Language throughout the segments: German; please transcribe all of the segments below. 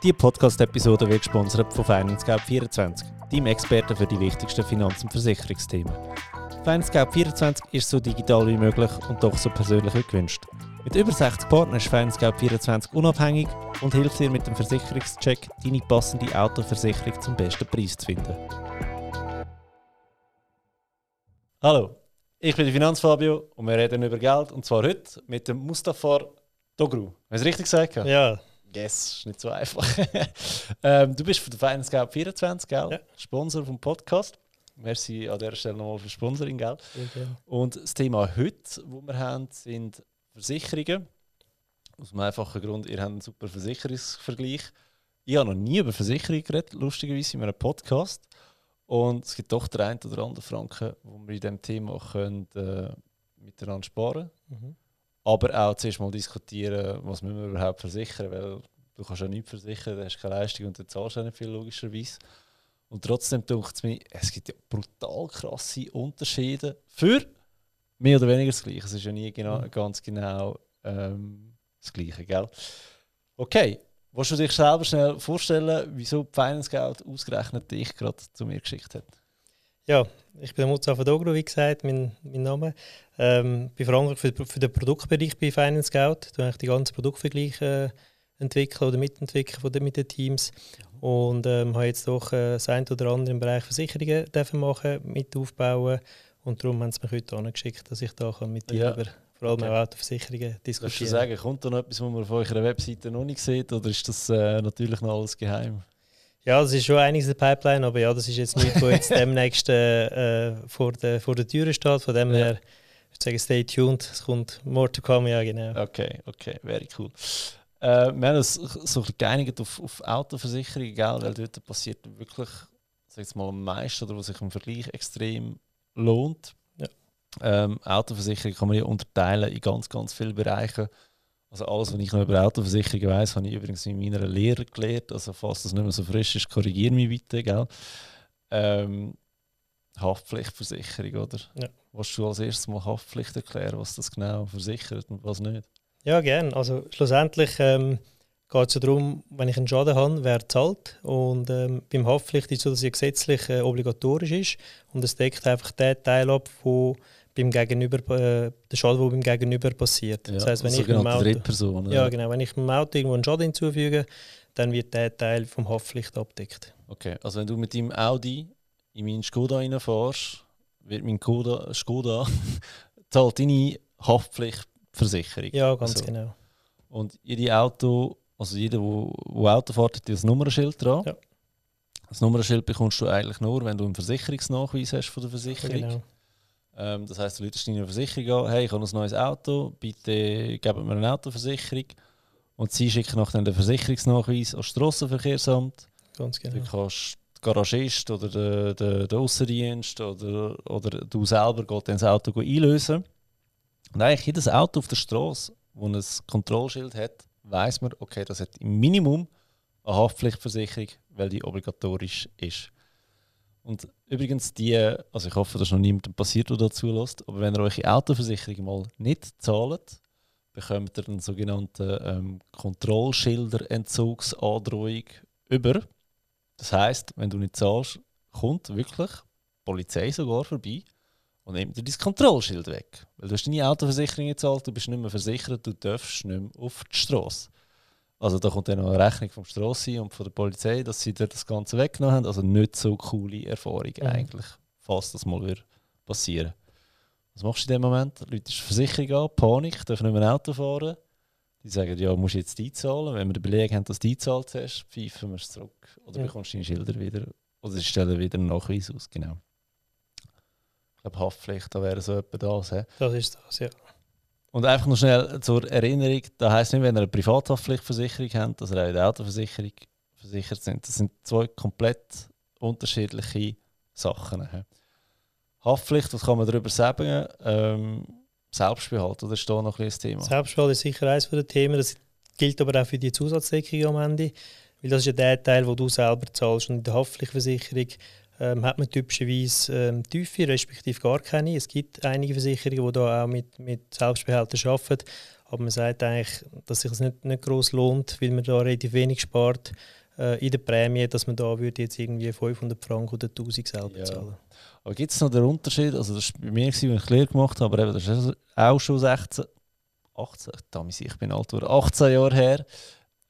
Diese Podcast-Episode wird gesponsert von FinanceGap24, deinem Experten für die wichtigsten Finanz- und Versicherungsthemen. FinanceGap24 ist so digital wie möglich und doch so persönlich wie gewünscht. Mit über 60 Partnern ist FinanceGap24 unabhängig und hilft dir mit dem Versicherungscheck, deine passende Autoversicherung zum besten Preis zu finden. Hallo, ich bin Finanzfabio und wir reden über Geld und zwar heute mit dem Mustafa Dogru. Hast du richtig gesagt? Ja. Yes, ist nicht so einfach. ähm, du bist von der Finance Gap 24, gell? Ja. Sponsor vom Podcast. Merci an dieser Stelle nochmal für Sponsoring, gell? Gerne. Und das Thema heute, das wir haben, sind Versicherungen. Aus dem einfachen Grund, ihr habt einen super Versicherungsvergleich. Ich habe noch nie über Versicherungen geredet, lustigerweise in einem Podcast. Und es gibt doch den einen oder anderen Franken, wo wir in diesem Thema können, äh, miteinander sparen Mhm. Aber auch zuerst mal diskutieren, was müssen wir überhaupt versichern, weil du kannst ja nichts versichern, du hast keine Leistung und du zahlst auch nicht viel, logischerweise. Und trotzdem denkt es mir, es gibt ja brutal krasse Unterschiede für mehr oder weniger das Gleiche. Es ist ja nie genau, Mhm. ganz genau ähm, das Gleiche, gell? Okay, willst du dich selber schnell vorstellen, wieso die Finance Geld ausgerechnet dich gerade zu mir geschickt hat? Ja, ich bin der Mustafa Dogro, wie gesagt, mein, mein Name. Ähm, bin verantwortlich für, für den Produktbereich bei Finance Scout. Du eigentlich die ganzen Produktvergleiche äh, entwickeln oder mitentwickeln von den, mit den Teams. Und ähm, habe jetzt doch äh, das eine oder andere im Bereich Versicherungen dürfen machen, mit aufbauen. Und darum haben sie mich heute angeschickt, dass ich da kann mit dir Ja. über vor allem Okay. auch Autoversicherungen Würdest du diskutieren sagen, kommt da noch etwas, was man auf eurer Webseite noch nicht sieht, oder ist das äh, natürlich noch alles geheim? Ja, das ist schon einiges in der Pipeline, aber ja, das ist jetzt nichts, was jetzt demnächst äh, vor, der, vor der Tür steht. Von dem Ja. her, ich würde sagen, stay tuned. Es kommt more to come, ja, genau. Okay, okay, very cool. Äh, wir haben uns so geeinigt auf, auf Autoversicherungen, gell? weil dort passiert wirklich sag jetzt mal, am meisten oder was sich im Vergleich extrem lohnt. Ja. Ähm, Autoversicherung kann man ja unterteilen in ganz, ganz viele Bereiche. Also alles, was ich noch über Autoversicherung weiß, habe ich übrigens in meiner Lehre gelernt. Also falls das nicht mehr so frisch ist, korrigiere mich bitte. Gell? Ähm, Haftpflichtversicherung, oder? Ja. Willst du als erstes mal Haftpflicht erklären, was das genau versichert und was nicht? Ja, gerne. Also schlussendlich ähm, geht es ja darum, wenn ich einen Schaden habe, wer zahlt. Und ähm, beim Haftpflicht ist es so, dass sie gesetzlich äh, obligatorisch ist. Und es deckt einfach den Teil ab, wo beim Gegenüber, äh, der Schaden, der beim Gegenüber passiert. das heisst, wenn ich mit dem sogenannte Auto, Drittperson. ja, genau, wenn ich dem Auto irgendwo einen Schaden hinzufüge, dann wird der Teil vom Haftpflicht abdeckt. Okay, also wenn du mit deinem Audi in meinen Skoda reinfährst, wird mein Skoda, Skoda zahlt deine Haftpflichtversicherung. Ja, ganz Also, genau. Und jede Auto, also jeder, wo, wo Auto fährt, hat das Nummernschild dran. Ja. Das Nummernschild bekommst du eigentlich nur, wenn du einen Versicherungsnachweis hast von der Versicherung. genau. Ähm, das heisst, du lädst deine Versicherung an, hey, ich habe ein neues Auto, bitte gebt mir eine Autoversicherung. Und sie schicken nach dann den Versicherungsnachweis ans Strassenverkehrsamt. Ganz genau. Du kannst der Garagist oder der, der, der Aussendienst oder, oder du selber geht dann das Auto einlösen. Und eigentlich jedes Auto auf der Straße, das ein Kontrollschild hat, weiß man, okay, das hat im Minimum eine Haftpflichtversicherung, weil die obligatorisch ist. Und übrigens, die, also ich hoffe, dass noch niemandem passiert, der dazu lässt, aber wenn ihr eure Autoversicherung mal nicht zahlt, bekommt ihr einen sogenannten ähm, Kontrollschilderentzugsandrohung über. Das heißt, wenn du nicht zahlst, kommt wirklich die Polizei sogar vorbei und nimmt dir dein Kontrollschild weg. Weil du hast deine Autoversicherung gezahlt, du bist nicht mehr versichert, du darfst nicht mehr auf die Straße. Also da kommt dann noch eine Rechnung vom Strassi und von der Polizei, dass sie dir das Ganze weggenommen haben. Also nicht so coole Erfahrung Mhm. eigentlich, falls das mal wieder passieren. Was machst du in dem Moment? Leute die Versicherung an, Panik, dürfen nicht mehr Auto fahren. Die sagen, ja, musst du jetzt einzahlen. Wenn wir den Beleg haben, dass du eingezahlt hast, pfeifen wir es zurück. Oder Ja. bekommst du deine Schilder wieder. Oder sie stellen wieder einen Nachweis aus, genau. Ich glaube, Haftpflicht, da wäre so etwa das. He? Das ist das, ja. Und einfach noch schnell zur Erinnerung, das heisst nicht, wenn ihr eine Privathaftpflichtversicherung habt, dass ihr auch in der Autoversicherung versichert sind. Das sind zwei komplett unterschiedliche Sachen. he. Haftpflicht, was kann man darüber sagen? Ähm, Selbstbehalt, oder ist da noch ein das Thema? Selbstbehalt ist sicher eines der Themen. Das gilt aber auch für die Zusatzdeckung am Ende. Weil das ist ja der Teil, wo du selber zahlst. Und in der Haftpflichtversicherung ähm, hat man typischerweise ähm, tiefe, respektive gar keine. Es gibt einige Versicherungen, die da auch mit, mit Selbstbehalten arbeiten. Aber man sagt eigentlich, dass sich das nicht, nicht groß lohnt, weil man da relativ wenig spart äh, in der Prämie, dass man da würde jetzt irgendwie 500 Franken oder 1000 selber Ja. zahlen. Aber gibt es noch den Unterschied? Also das war bei mir, als ich Lehre gemacht habe, aber eben, das ist auch schon 16, 18, damals, ich bin alt geworden, 18 Jahre her.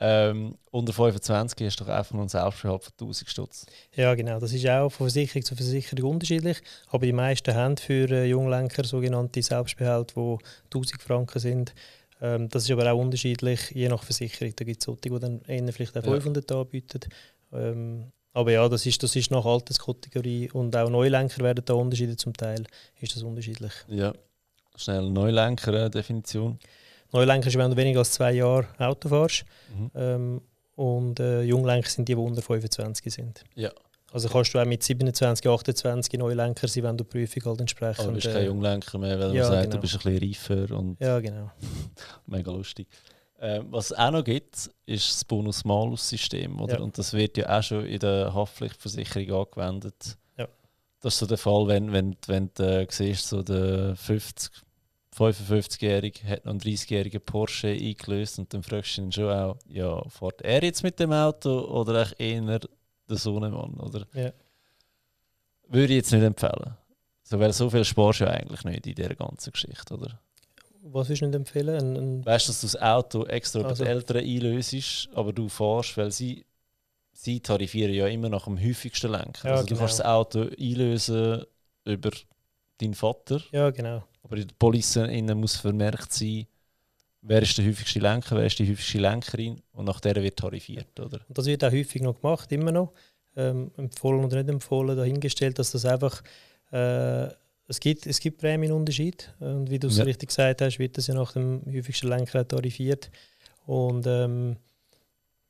Ähm, unter 25 hast du doch einfach nur einen Selbstbehalt von 1000 Stutz. Ja, genau. Das ist auch von Versicherung zu Versicherung unterschiedlich. Aber die meisten haben für äh, Junglenker sogenannte Selbstbehalt, die 1000 Franken sind. Ähm, das ist aber auch unterschiedlich, je nach Versicherung. Da gibt es solche, die dann eher vielleicht auch Ja. 500 anbieten. Ähm, aber ja, das ist, das ist nach Alterskategorie und auch Neulenker werden da Unterschiede zum Teil. Ist das unterschiedlich. Ja. Schnell Neulenker-Definition. Neulenker ist, wenn du weniger als zwei Jahre Auto fährst. Mhm. Ähm, und äh, Junglenker sind die, die unter 25 sind. Ja. Also kannst du auch mit 27, 28 Neulenker sein, wenn du die Prüfung halt entsprechend... Aber du bist äh, kein Junglenker mehr, weil ja, man sagt, genau. du bist ein bisschen reifer und Ja, genau. mega lustig. Ähm, was es auch noch gibt, ist das Bonus-Malus-System. oder? Ja. Und das wird ja auch schon in der Haftpflichtversicherung angewendet. Ja. Das ist so der Fall, wenn, wenn, wenn du äh, siehst, so der 50, 55-Jährige hat noch einen 30-jährigen Porsche eingelöst und dann fragst du ihn schon auch, ja, fährt er jetzt mit dem Auto oder echt eher der Sohnemann? Oder? Ja. Würde ich jetzt nicht empfehlen. So, weil so viel sparst du ja eigentlich nicht in dieser ganzen Geschichte, oder? Was du nicht empfehlen? Ein, ein, Weißt du, dass du das Auto extra Also- die Eltern einlöst, aber du fährst, weil sie, sie tarifieren ja immer nach dem häufigsten Lenker. Ja, also du genau. kannst das Auto einlösen über deinen Vater, ja, genau. aber in der Police innen muss vermerkt sein, wer ist der häufigste Lenker, wer ist die häufigste Lenkerin und nach der wird tarifiert, oder? Und das wird auch häufig noch gemacht, immer noch. Ähm, empfohlen oder nicht empfohlen, dahingestellt, dass das einfach. Äh, es gibt, es gibt Prämienunterschied. Und wie du es Ja. richtig gesagt hast, wird das ja nach dem häufigsten Lenker auch tarifiert. Und ähm,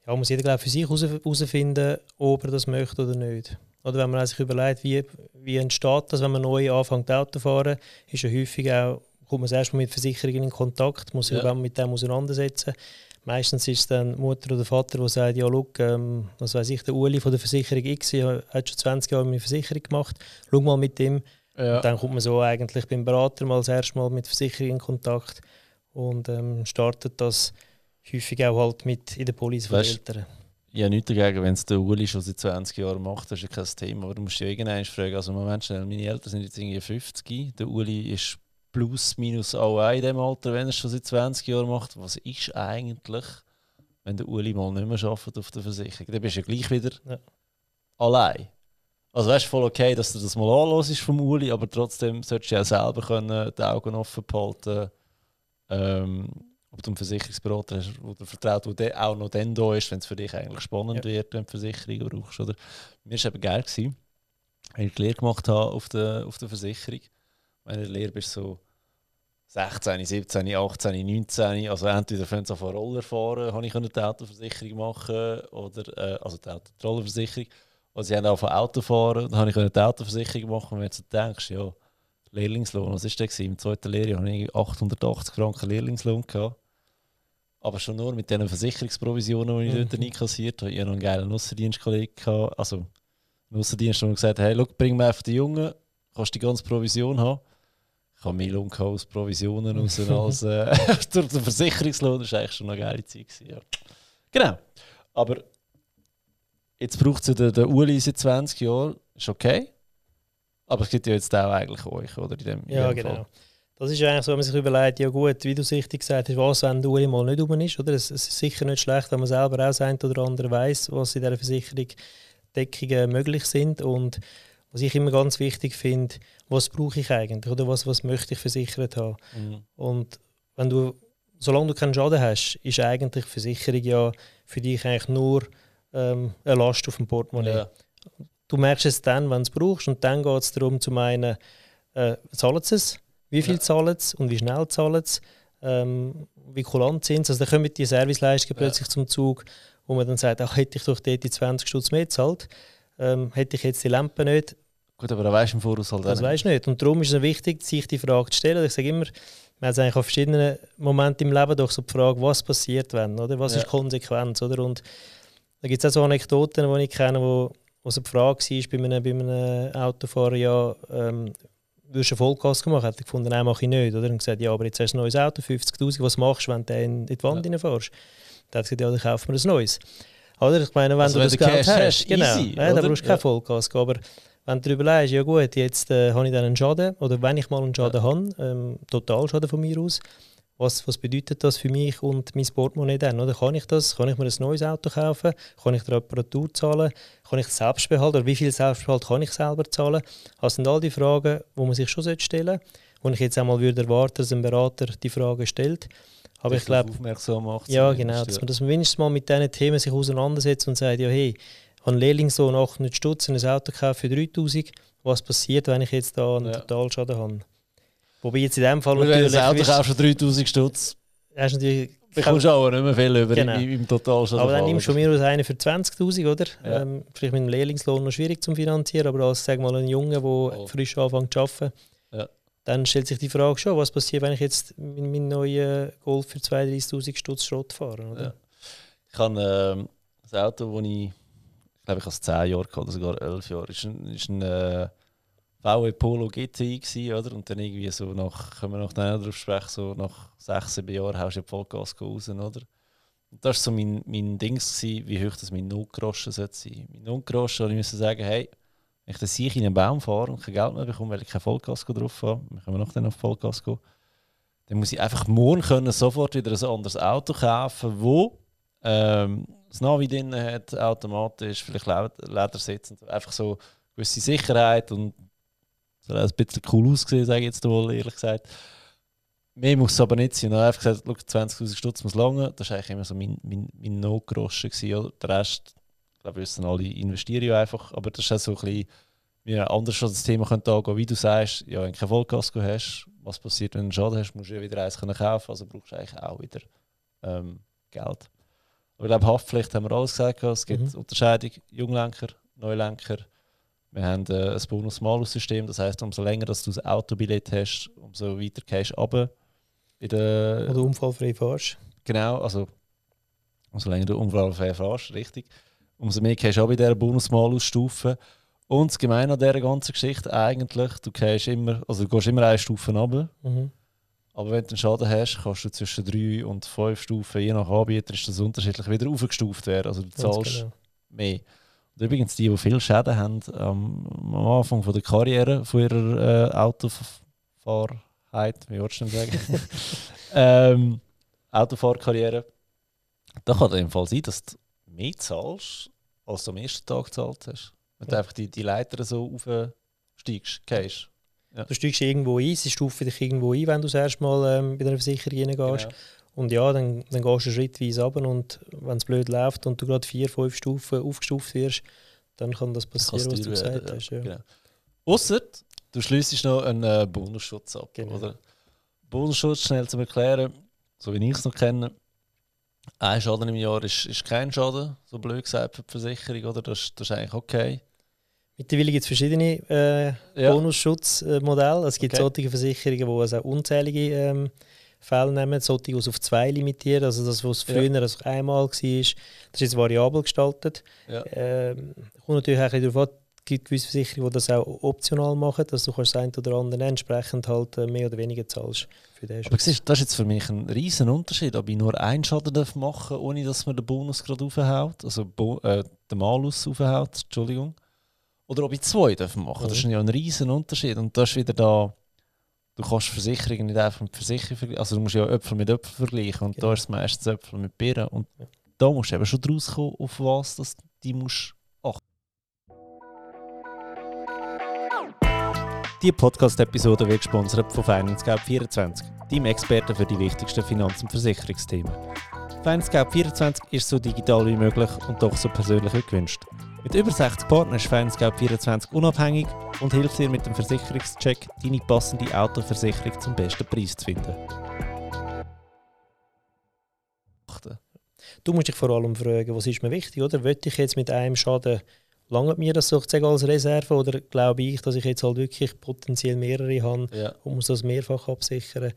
ja, muss jeder glaub, für sich herausfinden, ob er das möchte oder nicht. Oder wenn man sich überlegt, wie, wie entsteht das, wenn man neu anfängt Auto zu fahren, ist ja häufig auch, kommt man erst mal mit Versicherungen in Kontakt, muss sich Ja. mit dem auseinandersetzen. Meistens ist es dann Mutter oder Vater, der sagt, ja, schau, ähm, was weiß ich, der Uli von der Versicherung X hat schon 20 Jahre eine Versicherung gemacht, schau mal mit dem. Ja. Dann kommt man so eigentlich beim Berater mal das erste Mal mit der Versicherung in Kontakt und ähm, startet das häufig auch halt mit in der Police von den Eltern. Ich habe nichts dagegen, wenn es der Uli schon seit 20 Jahren macht, das ist ja kein Thema. Aber du musst ja irgendwann fragen, also Moment schnell, meine Eltern sind jetzt irgendwie 50, der Uli ist plus minus auch in dem Alter, wenn er es schon seit 20 Jahren macht. Was ist eigentlich, wenn der Uli mal nicht mehr arbeitet auf der Versicherung? Dann bist du ja gleich wieder Ja. allein. Also weißt du, voll okay, dass du das mal anhörst vom Uli, aber trotzdem solltest du ja selber können, die Augen offen behalten ähm, ob du einen Versicherungsberater hast, der dir vertraut, der de- auch noch dann da ist, wenn es für dich eigentlich spannend Ja. wird, wenn du Versicherung brauchst. Oder? Mir war es eben geil, gewesen, als ich die Lehre gemacht habe auf der, auf der Versicherung. Der Lehre bist, so 16, 17, 18, 19, also entweder können sie auf Roller fahren, habe ich die Autoversicherung machen, oder, äh, also die, Auto, die Rollerversicherung. Oder sie haben auch von Auto fahren, dann habe ich die Autoversicherung machen. Und wenn du denkst, ja, Lehrlingslohn, was war der? gewesen? Im zweiten Lehrjahr hatte ich 880 Franken Lehrlingslohn. Gehabt. Aber schon nur mit den Versicherungsprovisionen, die ich dort Mhm. einkassiert habe. Ich hatte noch einen geilen Aussendienstkollegen. Also, einen Aussendienst, der gesagt hat: Hey, look, bring mir einfach die Jungen, kannst die ganze Provision haben. Ich habe mehr Lohn aus Provisionen raus als äh, durch den Versicherungslohn. Das war eigentlich schon eine geile Zeit. Gewesen, ja. Genau. Aber jetzt braucht es ja den, den Uli seit 20 Jahren. Ist okay. Aber es gibt ja jetzt auch eigentlich euch, oder? In dem, in Ja, dem genau. Fall. Das ist eigentlich so, wenn man sich überlegt, ja gut, wie du es richtig gesagt hast, was, wenn der Uli mal nicht rum ist, oder? Es, ist sicher nicht schlecht, wenn man selber auch eine oder andere weiß, was in dieser Versicherung Deckungen möglich sind und was ich immer ganz wichtig finde, was brauche ich eigentlich oder was, was möchte ich versichert haben. Mhm. Und wenn du, solange du keinen Schaden hast, ist eigentlich Versicherung ja für dich eigentlich nur ähm, eine Last auf dem Portemonnaie. Ja. Du merkst es dann, wenn du es brauchst und dann geht es darum, zu meinen, äh, zahlen sie es, wie viel Ja. zahlen sie und wie schnell zahlen sie, ähm, wie kulant sind sie. Also da kommen die Serviceleistungen Ja. plötzlich zum Zug, wo man dann sagt, ach, hätte ich doch dort die 20 Stutz mehr gezahlt, ähm, hätte ich jetzt die Lampe nicht, Gut, aber da weißt du im Voraus halt das weißt du nicht. Und darum ist es wichtig, sich die Frage zu stellen. Ich sage immer, man hat es eigentlich auf verschiedenen Momenten im Leben doch so die Frage, was passiert, wenn, oder? Was Ja. ist die Konsequenz, oder? Und da gibt es auch so Anekdoten, die ich kenne, wo, wo so die Frage war bei einem, bei einem Autofahrer, ja, ähm, würdest du Vollgas gemacht, hätte ich gefunden, nein, mache ich nicht. Oder? Und gesagt, ja, aber jetzt hast du ein neues Auto, 50'000, was machst du, wenn du in die Wand ja. reinfährst? Dann hat gesagt, ja, dann kaufen wir ein neues. Oder? Ich meine, wenn also du wenn das Geld hast, hast genau, easy, ja, dann brauchst du kein Vollgas gehen. Aber wenn du überlegst, ja gut, jetzt äh, habe ich dann einen Schaden, oder wenn ich mal einen Schaden ja. habe, ähm, Totalschaden von mir aus, was, was bedeutet das für mich und mein Portemonnaie dann? Oder kann ich das? Kann ich mir ein neues Auto kaufen? Kann ich die Reparatur zahlen? Kann ich Selbstbehalt oder wie viel Selbstbehalt kann ich selber zahlen? Das sind all die Fragen, die man sich schon stellen sollte. Und ich jetzt einmal würde erwarten, dass ein Berater die Frage stellt. Aber ich glaube, aufmerksam macht. Ja, genau, dass man das wenigstens mal mit diesen Themen sich auseinandersetzt und sagt, ja hey, einen Lehrlingslohn 800 Stutz, ein Auto gekauft für 3000. Was passiert, wenn ich jetzt da einen ja. Totalschaden habe? Wobei jetzt in dem Fall natürlich... Wenn du ein Auto kaufst für 3000 Stutz, hast natürlich... bekommst du auch nicht mehr viel über genau. im, im Totalschaden. Aber dann nimmst du mir aus einen für 20'000, oder? Ja. Ähm, vielleicht mit dem Lehrlingslohn noch schwierig zu finanzieren, aber als sag mal, ein Junge, der oh. frisch anfängt zu arbeiten, ja. dann stellt sich die Frage schon, was passiert, wenn ich jetzt mit meinem neuen Golf für 32'000 Stutz Schrott fahre, oder? Ja. Ich habe ähm, das Auto, das ich, ich glaube ich, als 10 Jahre oder sogar 11 Jahre, ist ein, ist ein äh, VW Polo GTI gewesen, oder? Und dann irgendwie so nach, können wir noch darauf sprechen, so nach sechs, sieben Jahren haust du Vollgas raus, oder? Und das war so mein, mein Ding, gewesen, wie hoch das mein Notgroschen sein sollte. Mein Notgroschen, und ich musste sagen, hey, wenn ich das Sieg in einen Baum fahre und kein Geld mehr bekomme, weil ich kein Vollgas drauf habe, wir noch dann auf Vollgas gehen, dann muss ich einfach morgen können sofort wieder ein anderes Auto kaufen, wo ähm, das Navi drin hat, automatisch, vielleicht Ledersitz, einfach so gewisse Sicherheit und das hat ein bisschen cool ausgesehen, sage ich jetzt mal ehrlich gesagt. Mehr muss es aber nicht sein. Ich habe einfach gesagt, 20'000 Stutz muss lange. Das war eigentlich immer so mein, mein, mein Notgroschen. Gewesen, Der Rest, ich glaube, wissen alle, investieren ja einfach. Aber das ist auch so ein bisschen, wie anders schon das Thema könnte angehen. Wie du sagst, ja, wenn du kein Vollkasko hast, was passiert, wenn du einen Schaden hast, musst du ja wieder eins können kaufen. Also brauchst du eigentlich auch wieder ähm, Geld. Aber ich glaube, Haftpflicht haben wir alles gesagt. Es gibt mhm. Unterscheidung, Junglenker, Neulenker. Wir haben äh, ein Bonus-Malus-System, das heißt, umso länger dass du das Autobillett hast, umso weiter gehst du runter. Oder unfallfrei fährst. Genau, also umso länger du unfallfrei fährst, richtig. Umso mehr gehst du auch bei dieser Bonus-Malus-Stufe. Und das Gemeine an dieser ganzen Geschichte eigentlich, du gehst immer, also du gehst immer eine Stufe runter. Mhm. Aber wenn du einen Schaden hast, kannst du zwischen drei und fünf Stufen, je nach Anbieter, ist das unterschiedlich, wieder aufgestuft werden. Also du zahlst genau. mehr. Übrigens, die, die viele Schäden haben ähm, am Anfang von der Karriere, von ihrer äh, Autofahrheit, wie würdest du sagen? ähm, Autofahrkarriere, da kann es im Fall sein, dass du mehr zahlst, als du am ersten Tag gezahlt hast. Wenn ja. du einfach die, die Leiter so aufsteigst, gehst. Ja. Du steigst irgendwo ein, sie stufen dich irgendwo ein, wenn du das erste Mal ähm, bei einer Versicherung reingehst. Genau. Und ja, dann, dann gehst du schrittweise runter und wenn es blöd läuft und du gerade vier, fünf Stufen aufgestuft wirst, dann kann das passieren, was du gesagt werden, hast. Ja. Genau. Ausser, du schließt noch einen äh, Bonusschutz ab. Genau. Oder? Bonusschutz, schnell zu erklären, so wie ich es noch kenne, ein Schaden im Jahr ist, ist kein Schaden, so blöd gesagt für die Versicherung, oder? Das, das ist eigentlich okay. Mittlerweile gibt es verschiedene äh, ja. Bonusschutzmodelle. Es gibt okay. solche Versicherungen, wo es auch unzählige ähm, Fälle nehmen, solche, die auf zwei limitieren, also das, was früher ja. also einmal war, das ist jetzt variabel gestaltet. Ja. Ähm, kommt natürlich auch darauf an, es gibt gewisse Versicherungen, die das auch optional machen, dass du das ein oder andere entsprechend halt äh, mehr oder weniger zahlst für den Aber siehst, das ist jetzt für mich ein riesen Unterschied, ob ich nur einen Schaden darf machen darf, ohne dass man den Bonus gerade aufhaut, also Bo äh, den Malus aufhaut, Entschuldigung, oder ob ich zwei darf machen. Mhm. Das ist ja ein riesen Unterschied und das ist wieder da du kannst Versicherungen nicht einfach mit Versicherungen vergleichen. Also du musst ja Äpfel mit Äpfel vergleichen und genau. da ist es meistens Äpfel mit Birnen. Und ja. da musst du eben schon draus kommen, auf was das die musst achten. Diese Podcast-Episode wird gesponsert von FinanceGap24, deinem Experten für die wichtigsten Finanz- und Versicherungsthemen. FinanceGap24 ist so digital wie möglich und doch so persönlich wie gewünscht. Mit über 60 Partnern ist Finance24 unabhängig und hilft dir mit dem Versicherungscheck, deine passende Autoversicherung zum besten Preis zu finden. Du musst dich vor allem fragen, was ist mir wichtig, oder? Wollte ich jetzt mit einem Schaden, lange mir das sozusagen als Reserve oder glaube ich, dass ich jetzt halt wirklich potenziell mehrere habe ja. und muss das mehrfach absichern?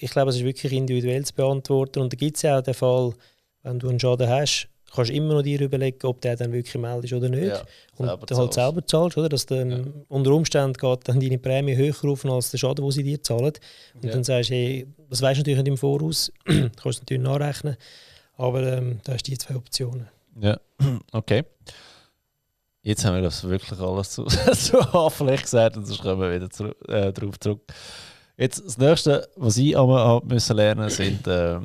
Ich glaube, es ist wirklich individuell zu beantworten und da gibt es ja auch den Fall, wenn du einen Schaden hast, kannst du immer noch dir überlegen, ob der dann wirklich meldet oder nicht. Ja, und selber du halt selber zahlst, oder? Dass dann Ja. unter Umständen geht dann deine Prämie höher auf als der Schaden, den sie dir zahlen. Und Ja. dann sagst du, hey, das weißt du natürlich nicht im Voraus, kannst du natürlich nachrechnen. Aber ähm, da hast du die zwei Optionen. Ja, okay. Jetzt haben wir das wirklich alles zu, zu Anfang gesagt und sonst kommen wir wieder zu, äh, darauf zurück. Jetzt das nächste, was ich einmal habe müssen lernen sind äh,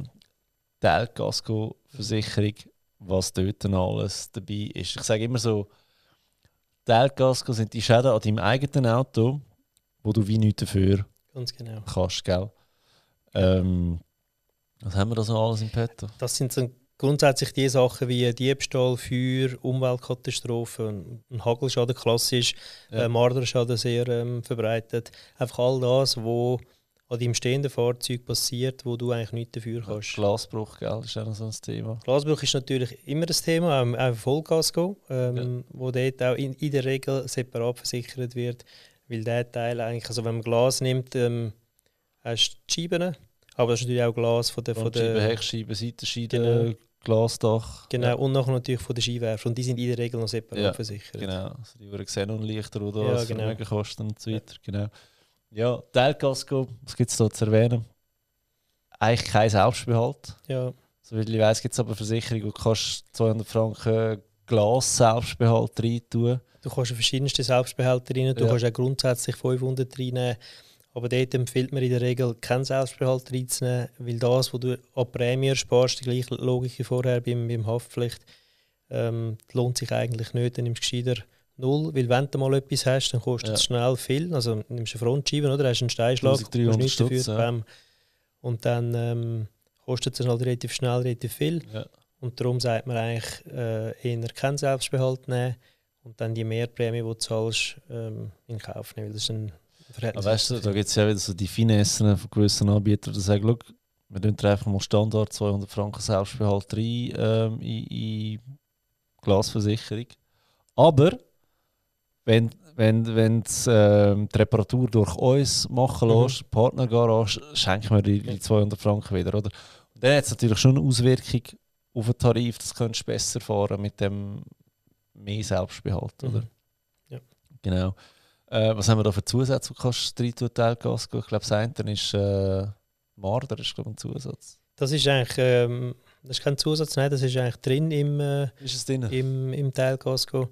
die Elkasko-Versicherung, was dort dann alles dabei ist. Ich sage immer so, die Elkasko sind die Schäden an deinem eigenen Auto, wo du wie nichts dafür Ganz genau. kannst, gell? Ähm, was haben wir da so alles im Petto? Das sind so grundsätzlich die Sachen wie Diebstahl, Feuer, Umweltkatastrophen, ein Hagelschaden klassisch, Ja. äh, Marderschaden sehr ähm, verbreitet. Einfach all das, was an deinem stehenden Fahrzeug passiert, wo du eigentlich nichts dafür kannst. Glasbruch, gell? ist auch noch so ein Thema. Glasbruch ist natürlich immer das Thema, auch, auch Vollkasko, ähm, wo dort auch in, in der Regel separat versichert wird, weil der Teil eigentlich, also wenn man Glas nimmt, ähm, hast du die Scheiben, aber das ist natürlich auch Glas von der, von der Heckscheibe, Seitenscheibe, Genau. Glasdach. genau Ja, und nachher natürlich von den Skiwerfern und die sind in der Regel noch separat Ja, versichert. genau. Also die Uhren Xenonlichter, die Ja, das genau. Vermögen kosten und so weiter. Genau. Ja, Teilkasko, was gibt es da zu erwähnen? Eigentlich kein Selbstbehalt. Ja, Soweit ich weiß, gibt es aber Versicherungen, wo du kannst 200 Franken Glas-Selbstbehalt reintun du kannst verschiedenste Selbstbehälter rein, du Ja. kannst auch grundsätzlich 500 reinnehmen, aber dort empfiehlt man in der Regel keinen Selbstbehalt reinzunehmen, weil das, was du an Prämie sparst, die gleiche Logik wie vorher beim, beim Haftpflicht, ähm, lohnt sich eigentlich nicht, dann nimmst du gescheiter null, weil wenn du mal etwas hast, dann kostet Ja. es schnell viel, also nimmst du eine Frontscheibe, oder, hast einen Steinschlag, 1300 nichts dafür, ja. bam. und dann ähm, kostet es halt relativ schnell relativ viel. Ja. Und darum sagt man eigentlich, äh, eher keinen Selbstbehalt nehmen und dann die Mehrprämie, die du zahlst, ähm, in Kauf nehmen. Weil das ist ein Verhältnis. Aber weißt du, da gibt es ja wieder so die Finessen von gewissen Anbietern, die sagen, «Schau, wir tun einfach mal Standard 200 Franken Selbstbehalt rein ähm, in, in Glasversicherung. Aber wenn, wenn, wenn du ähm, die Reparatur durch uns machen Mhm. lässt, Partnergarage, schenken wir dir die 200 Franken wieder, oder? Und dann hat es natürlich schon eine Auswirkung auf den Tarif, das könntest du besser fahren mit dem mehr Selbstbehalt, oder? Mhm. Ja. Genau. Äh, was haben wir da für Zusätze, die kannst du tun, Teilgas? Ich glaube, das eine ist äh, Marder, ist glaube ein Zusatz. Das ist eigentlich ähm, das ist kein Zusatz, nein, das ist eigentlich drin im, äh, Ist es drin? im, im Teilkasko. Der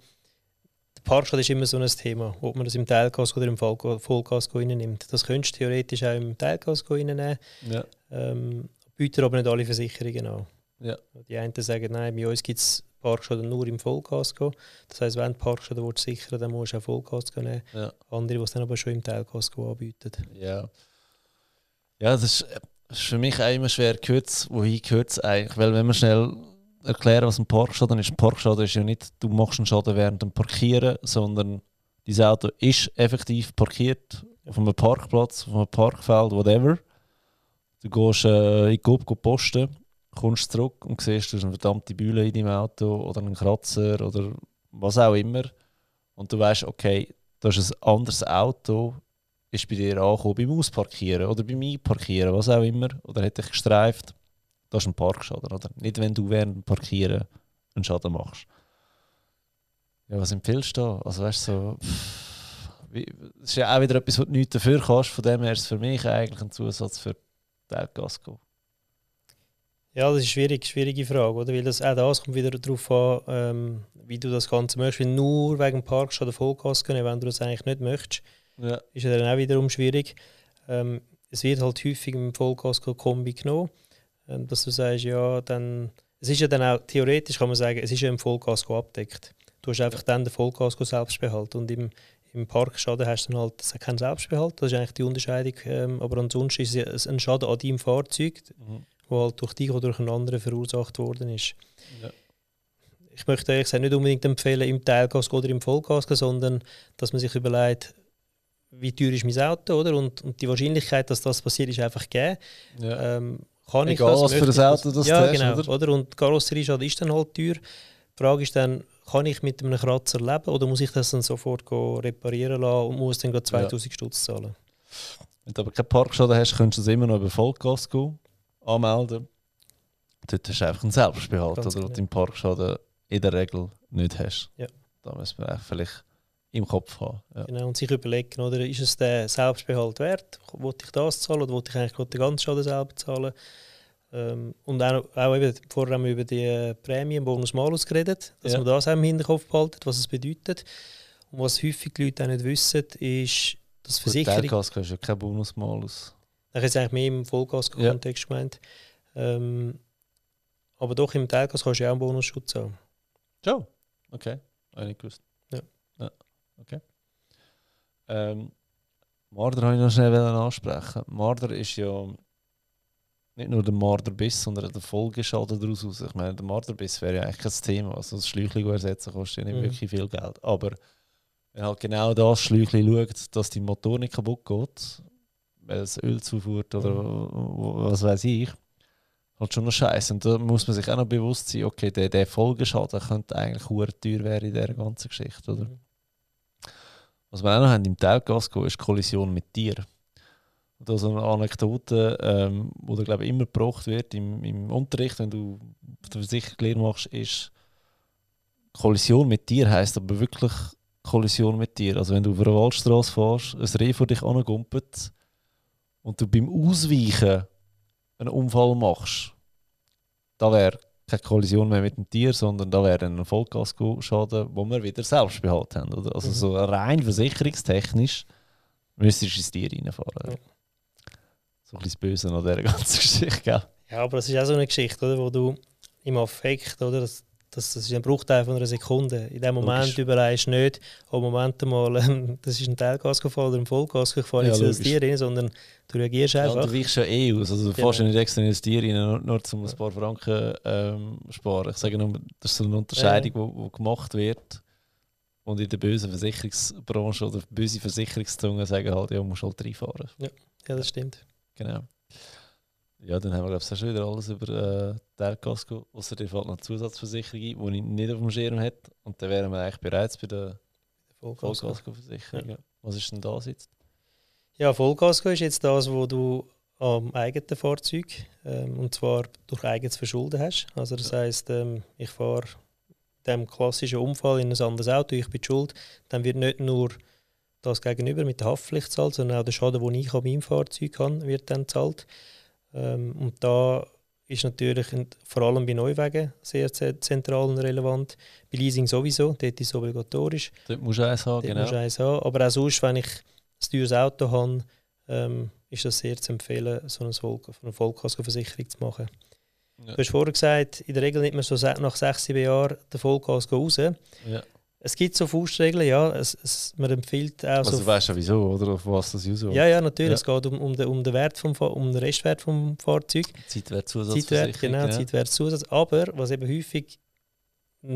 Parkstadt ist immer so ein Thema, ob man das im Teilkasko oder im Vollkasko nimmt. Das könntest du theoretisch auch im Teilkasko reinnehmen, Ja. ähm, bieten aber nicht alle Versicherungen an. Ja. Die einen sagen, nein, bei uns gibt es Parkschaden nur im Vollkasko. Das heisst, wenn du Parkschaden willst sichern dann musst du auch Vollkasko nehmen. Ja. Andere, die es dann aber schon im Teilkasko anbieten. Ja. Ja, das ist, ist für mich auch immer schwer gehört, wohin gehört es eigentlich. Weil wenn wir schnell erklären, was ein Parkschaden ist, ein Parkschaden ist ja nicht, du machst einen Schaden während dem Parkieren, sondern dein Auto ist effektiv parkiert auf einem Parkplatz, auf einem Parkfeld, whatever. Du gehst äh, in Coop posten, kommst zurück und siehst, du hast eine verdammte Bühle in deinem Auto oder einen Kratzer oder was auch immer. Und du weißt, okay, da ist ein anderes Auto, ist bei dir angekommen beim Ausparkieren oder beim Einparkieren, was auch immer, oder hat dich gestreift. Das ist ein Parkschaden, oder? Nicht, wenn du während dem Parkieren einen Schaden machst. Ja, was empfiehlst du da? Also, weißt du, so. pff, wie- Das ist ja auch wieder etwas, was du nichts dafür kannst. Von dem her ist es für mich eigentlich ein Zusatz für Teilgasko. Ja, das ist eine schwierig, schwierige Frage, oder? Weil das, auch das kommt wieder darauf an, ähm, wie du das Ganze möchtest. Weil nur wegen Parkschaden Vollkasko nehmen, wenn du das eigentlich nicht möchtest, Ja. ist ja dann auch wiederum schwierig. Ähm, es wird halt häufig im Vollkasko-Kombi genommen, ähm, dass du sagst, ja, dann. Es ist ja dann auch, theoretisch kann man sagen, es ist ja im Vollkasko abdeckt. Du hast einfach dann den Vollkasko Selbstbehalt und im, im Parkschaden hast du dann halt keinen Selbstbehalt. Das ist eigentlich die Unterscheidung. Ähm, aber ansonsten ist es ein Schaden an deinem Fahrzeug, Mhm. wo halt durch dich oder durch einen anderen verursacht worden ist. Ja. Ich möchte ehrlich gesagt nicht unbedingt empfehlen, im Teilgas oder im Vollgas, sondern dass man sich überlegt, wie teuer ist mein Auto, oder? Und, und die Wahrscheinlichkeit, dass das passiert, ist einfach gegeben. Ja. Ähm, kann ich Egal, das, was für ein ich Auto das ja, hast, genau, oder? oder? Und Karosserieschaden ist dann halt teuer. Die Frage ist dann, kann ich mit einem Kratzer leben oder muss ich das dann sofort reparieren lassen und muss dann gerade 2000 Stutz zahlen? Wenn du aber keinen Parkschaden hast, kannst du das immer noch über Vollgas anmelden. Dort hast du einfach einen Selbstbehalt, Ganz oder, genau. den du im Parkschaden in der Regel nicht hast. Ja. Da man echt vielleicht im Kopf haben. Ja. Genau, und sich überlegen, oder, ist es der Selbstbehalt wert? Wollte ich das zahlen oder wollte ich eigentlich gerade den ganzen Schaden selber zahlen? Ähm, und auch, auch eben, vorher haben wir über die Prämien, Bonus, Malus geredet, dass Ja. man das auch im Hinterkopf behalten, was es bedeutet. Und was häufig die Leute auch nicht wissen, ist, dass Versicherung... Teilkasko ist ja kein Bonusmalus. Ich ist eigentlich mehr im Vollgas-Kontext gemeint. Ähm, aber doch im Teilgas kannst du ja auch einen Bonusschutz haben. Ja. Okay, habe ich nicht gewusst. Okay. Ähm, Marder wollte ich noch schnell ansprechen. Marder ist ja nicht nur der Marderbiss, sondern der Folgeschaden daraus. aus. Ich meine, der Marderbiss wäre ja eigentlich kein Thema. Also das Schläuchchen ersetzen kostet ja nicht Mhm. wirklich viel Geld. Aber wenn halt genau das Schläuchchen schaut, dass die Motor nicht kaputt geht, weil es Öl zuführt oder Mhm. was weiß ich, halt schon noch scheiße. Und da muss man sich auch noch bewusst sein, okay, der, der Folgeschaden könnte eigentlich teuer werden in dieser ganzen Geschichte, oder? Mhm. Was wir auch noch haben im Teilgasco ist Kollision mit Tieren. Das ist eine Anekdote, ähm, die glaube ich, immer gebraucht wird im, im Unterricht, wenn du die Versicherung machst, ist Kollision mit Tier heisst aber wirklich Kollision mit Tier. Also wenn du auf einer Waldstraße fährst, ein Reh vor dich angumpelt und du beim Ausweichen einen Unfall machst, da wäre keine Kollision mehr mit dem Tier, sondern da wäre ein Vollkasko-Schaden, wo wir wieder Selbstbehalt haben. Oder? Also Mhm. so rein versicherungstechnisch müsstest du ins Tier reinfahren. Ja. So ein bisschen das Böse an dieser ganzen Geschichte, gell? Ja, aber das ist auch so eine Geschichte, oder, wo du im Affekt, oder, das, das, das ist ein Bruchteil von einer Sekunde. In dem Moment Logisch. überlegst du nicht, oh Moment mal, ähm, das ist ein Teilgas gefallen oder ein Vollgas gefallen, Ja, jetzt das. Tier rein, sondern du reagierst Ja, einfach. und du weichst ja eh aus. Also du Genau. fährst ja nicht extra in das Tier rein, nur, nur um ein Ja. paar Franken ähm, sparen. Ich sage nur, das ist so eine Unterscheidung, die gemacht wird. Und in der bösen Versicherungsbranche oder böse Versicherungszungen sagen halt, ja, du musst halt reinfahren. ja, das stimmt. Genau. Ja, dann haben wir, glaube ich, schon wieder alles über äh, Teilkasko, außer dir fällt noch eine Zusatzversicherung ein, die ich nicht auf dem Schirm hätte. Und dann wären wir eigentlich bereits bei der Vollgas. Vollkaskoversicherung. Ja. Was ist denn da jetzt? Ja, Vollkasko ist jetzt das, wo du am eigenen Fahrzeug ähm, und zwar durch eigenes Verschulden hast. Also das heisst, ähm, ich fahre dem klassischen Unfall in ein anderes Auto, ich bin die schuld, dann wird nicht nur das gegenüber mit der Haftpflicht zahlt, sondern auch der Schaden, den ich an meinem Fahrzeug habe, wird dann zahlt. Ähm, und da ist natürlich vor allem bei Neuwagen sehr ze- zentral und relevant. Bei Leasing sowieso, dort ist es obligatorisch. Dort musst du eins haben, Dort genau. musst du eins haben. Aber auch sonst, wenn ich ein teures Auto habe, ähm, ist das sehr zu empfehlen, so eine, Voll eine Vollkaskoversicherung zu machen. Ja. Du hast vorher gesagt, in der Regel nimmt man so nach sechs, sieben Jahren den Vollkasko raus. Ja. Es gibt so Faustregeln, ja. Es, es, man empfiehlt auch Also so. du weißt ja wieso, oder? Auf was das auswirkt. ja, ja, natürlich. Ja. Es geht um, um, den, um den Wert vom, um den Restwert vom Fahrzeug. Zeitwert Zeitwert, genau, Zeitwertzusatz. Aber was eben häufig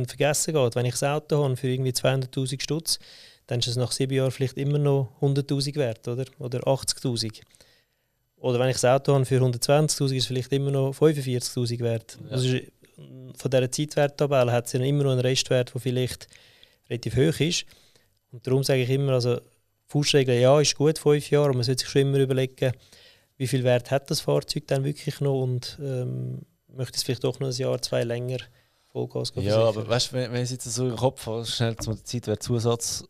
vergessen geht, wenn ich das Auto habe für irgendwie 200'000 Stutz, dann ist es nach sieben Jahren vielleicht immer noch 100'000 wert, oder? Oder 80'000. Oder wenn ich das Auto habe für 120'000, ist es vielleicht immer noch 45'000 wert. Ja. Mm, von dieser Zeitwerttabelle hat es ja immer noch einen Restwert, der vielleicht relativ hoch ist. Und darum sage ich immer, also Faustregel, ja, ist gut, fünf Jahre, aber man sollte sich schon immer überlegen, wie viel Wert hat das Fahrzeug dann wirklich noch und ähm, möchte es vielleicht doch noch ein Jahr, zwei länger Vollgas Ja, aber weißt du, wenn, wenn ich jetzt so im Kopf habe, schnell zum Zeitwertzusatz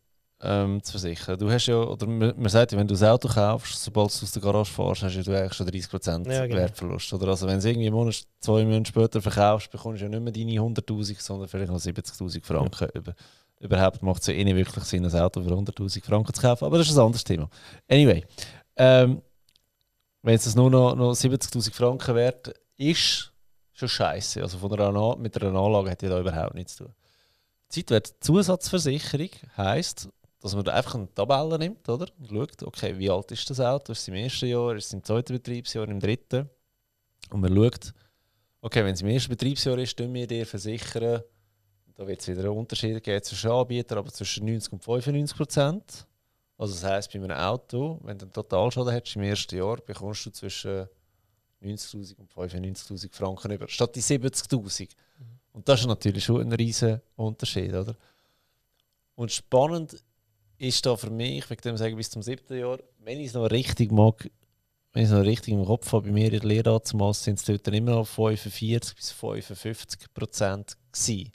ähm, zu versichern. Du hast ja, oder man, sagt ja, wenn du ein Auto kaufst, sobald du aus der Garage fährst, hast du eigentlich schon 30% Ja, genau. Wertverlust. Oder? Also wenn du es irgendwie einen Monat, zwei Monate später verkaufst, bekommst du ja nicht mehr deine 100'000, sondern vielleicht noch 70'000 Franken. Über, überhaupt macht es ja eh nicht wirklich Sinn, ein Auto für 100'000 Franken zu kaufen, aber das ist ein anderes Thema. Anyway, ähm, wenn es nur noch, noch 70'000 Franken wert ist, schon scheiße. Also von einer mit einer Anlage hat ja da überhaupt nichts zu tun. Zeitwert Zusatzversicherung heisst, dass man da einfach eine Tabelle nimmt oder? und schaut, okay, wie alt ist das Auto? Ist es im ersten Jahr, ist es im zweiten Betriebsjahr, im dritten? Und man schaut, okay, wenn es im ersten Betriebsjahr ist, tun wir dir versichern, da wird es wieder einen Unterschied geben zwischen Anbietern, aber zwischen 90 und 95 Prozent. Also das heisst, bei einem Auto, wenn du einen Totalschaden hast im ersten Jahr, bekommst du zwischen 90'000 und 95'000 Franken über, statt die 70'000. Und das ist natürlich schon ein riesen Unterschied, oder? Und spannend ist da für mich, wegen dem sage ich bis zum siebten Jahr, wenn ich es noch richtig mag, wenn ich es noch richtig im Kopf habe, bei mir in der Lehre damals sind es dort immer noch 45 bis 55 Prozent gewesen.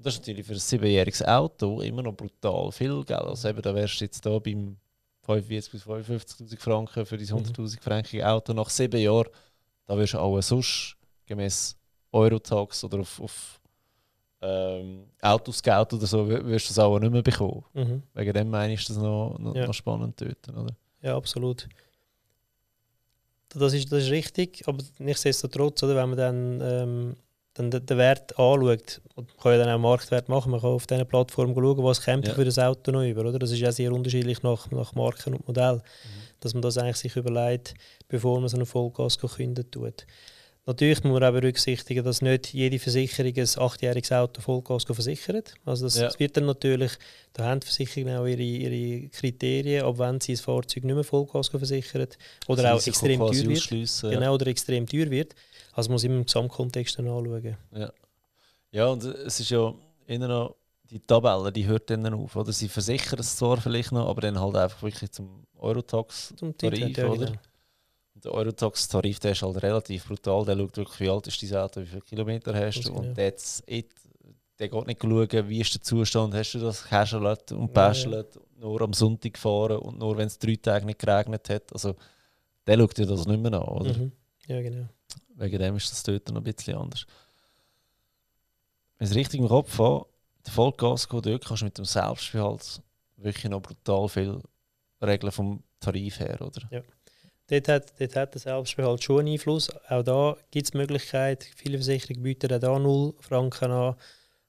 Das ist natürlich für ein siebenjähriges Auto immer noch brutal viel Geld. Also eben, da wärst du jetzt da beim 45 bis 55'000 Franken für dein 100'000 mhm. Franken Auto nach sieben Jahren, da wirst du auch sonst gemäß Eurotax oder auf, auf ähm, Autoscout oder so, wirst du das auch nicht mehr bekommen. Mhm. Wegen dem meine ich das noch, noch, ja. noch spannend dort. Oder? Ja, absolut. Das ist, das ist richtig, aber nichtsdestotrotz, oder, wenn man dann, ähm, dann den, den, Wert anschaut, man kann ja dann auch Marktwert machen, man kann auf dieser Plattform schauen, was kommt ja. für das Auto noch über. Oder? Das ist ja sehr unterschiedlich nach, nach Marken und Modell, mhm. dass man das eigentlich sich überlegt, bevor man so eine Vollgas künden tut. Natürlich muss man auch berücksichtigen, dass nicht jede Versicherung ein achtjähriges Auto Vollgas versichert. Also das, ja. das, wird dann natürlich, da haben die Versicherungen auch ihre, ihre Kriterien, ab wenn sie ein Fahrzeug nicht mehr Vollgas versichern oder das auch extrem teuer wird. Genau, oder extrem teuer wird. Also muss man im Gesamtkontext dann anschauen. Ja. ja, und es ist ja immer noch die Tabelle, die hört dann auf. Oder? Sie versichern es zwar vielleicht noch, aber dann halt einfach wirklich zum Eurotax-Tarif, ja, oder? Genau. Der Eurotax-Tarif ist halt relativ brutal. Der schaut wirklich, wie alt ist dein Auto, wie viele Kilometer hast du. Und der, der geht nicht schauen, wie ist der Zustand, hast du das gehäschelt und päschelt, ja, ja. nur am Sonntag gefahren und nur wenn es drei Tage nicht geregnet hat. Also der schaut dir das nicht mehr an, oder? Mhm. Ja, genau. Wegen dem ist das dort noch ein bisschen anders. Wenn ich es richtig im Kopf habe, der Vollgas dort kannst du mit dem Selbstbehalt wirklich noch brutal viel regeln vom Tarif her, oder? Ja. Dort hat, dort hat der Selbstbehalt schon einen Einfluss. Auch da gibt es Möglichkeit. Viele Versicherungen bieten auch da 0 Franken an.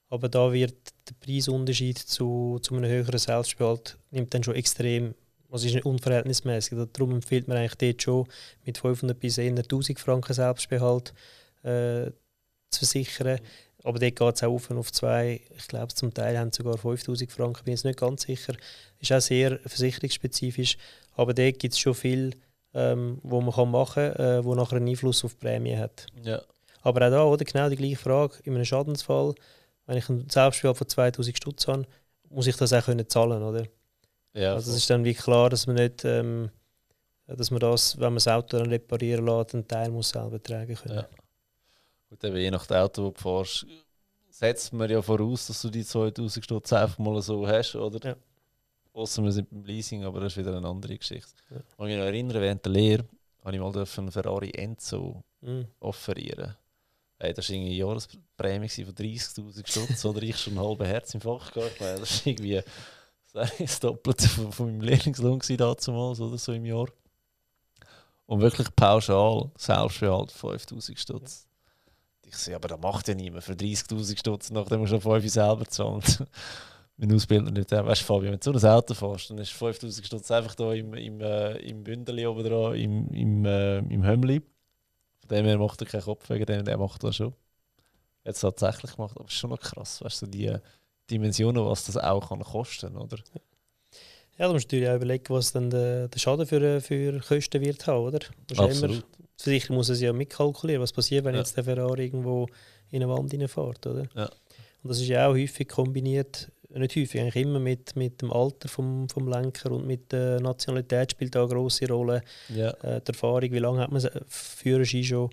Aber da wird der Preisunterschied zu, zu einem höheren Selbstbehalt nimmt dann schon extrem, was ist nicht unverhältnismäßig. Darum empfiehlt man eigentlich dort schon mit 500 bis 1000 Franken Selbstbehalt äh, zu versichern. Aber dort geht es auch auf auf zwei. Ich glaube, zum Teil haben sogar 5000 Franken, bin ich nicht ganz sicher. Ist auch sehr versicherungsspezifisch. Aber dort gibt es schon viel ähm, wo man kann machen kann, äh, wo nachher einen Einfluss auf die Prämie hat. Ja. Aber auch da, oder, genau die gleiche Frage, in einem Schadensfall, wenn ich einen Selbstspiel von 2000 Stutz habe, muss ich das auch können zahlen, oder? Ja, also es ist dann wie klar, dass man nicht, ähm, dass man das, wenn man das Auto dann reparieren lässt, einen Teil muss selber tragen können. Ja. Gut, eben je nach dem Auto, das du fährst, setzt man ja voraus, dass du die 2000 Stutz einfach mal so hast, oder? Ja. Außer wir sind beim Leasing, aber das ist wieder eine andere Geschichte. Ja. Und ich mich noch erinnere, während der Lehre habe ich mal einen Ferrari Enzo mhm. offerieren. Hey, das war eine Jahresprämie von 30'000 Stutz oder ich schon ein halbes Herz im Fach gehabt. Das war irgendwie das Doppelte von, von meinem Lehrlingslohn damals oder so im Jahr. Und wirklich pauschal, Selbstbehalt 5000 Stutz. Ich sehe, aber das macht ja niemand für 30.000 Stutz, nachdem man schon 5 selber zahlt mein Ausbilder nicht. Ja, weißt du, Fabian, wenn du so ein Auto fährst, dann ist 5000 Stutz einfach da im, im, äh, im Bündeli oben dran, im, im, äh, im Hömmli. Von dem her macht er keinen Kopf, wegen dem, der macht das schon. Es tatsächlich gemacht, aber es ist schon noch krass, weißt du, die Dimensionen, was das auch kann kosten oder? Ja, du musst natürlich auch überlegen, was dann der, der Schaden für, für Kosten wird haben, oder? Absolut. Immer, sicher muss es ja mitkalkulieren, was passiert, wenn ja. jetzt der Ferrari irgendwo in eine Wand reinfährt, oder? Ja. Und das ist ja auch häufig kombiniert nicht häufig, eigentlich immer mit, mit dem Alter vom, vom Lenker und mit der Nationalität spielt da eine grosse Rolle. Ja. Äh, die Erfahrung, wie lange hat man Führerschein schon,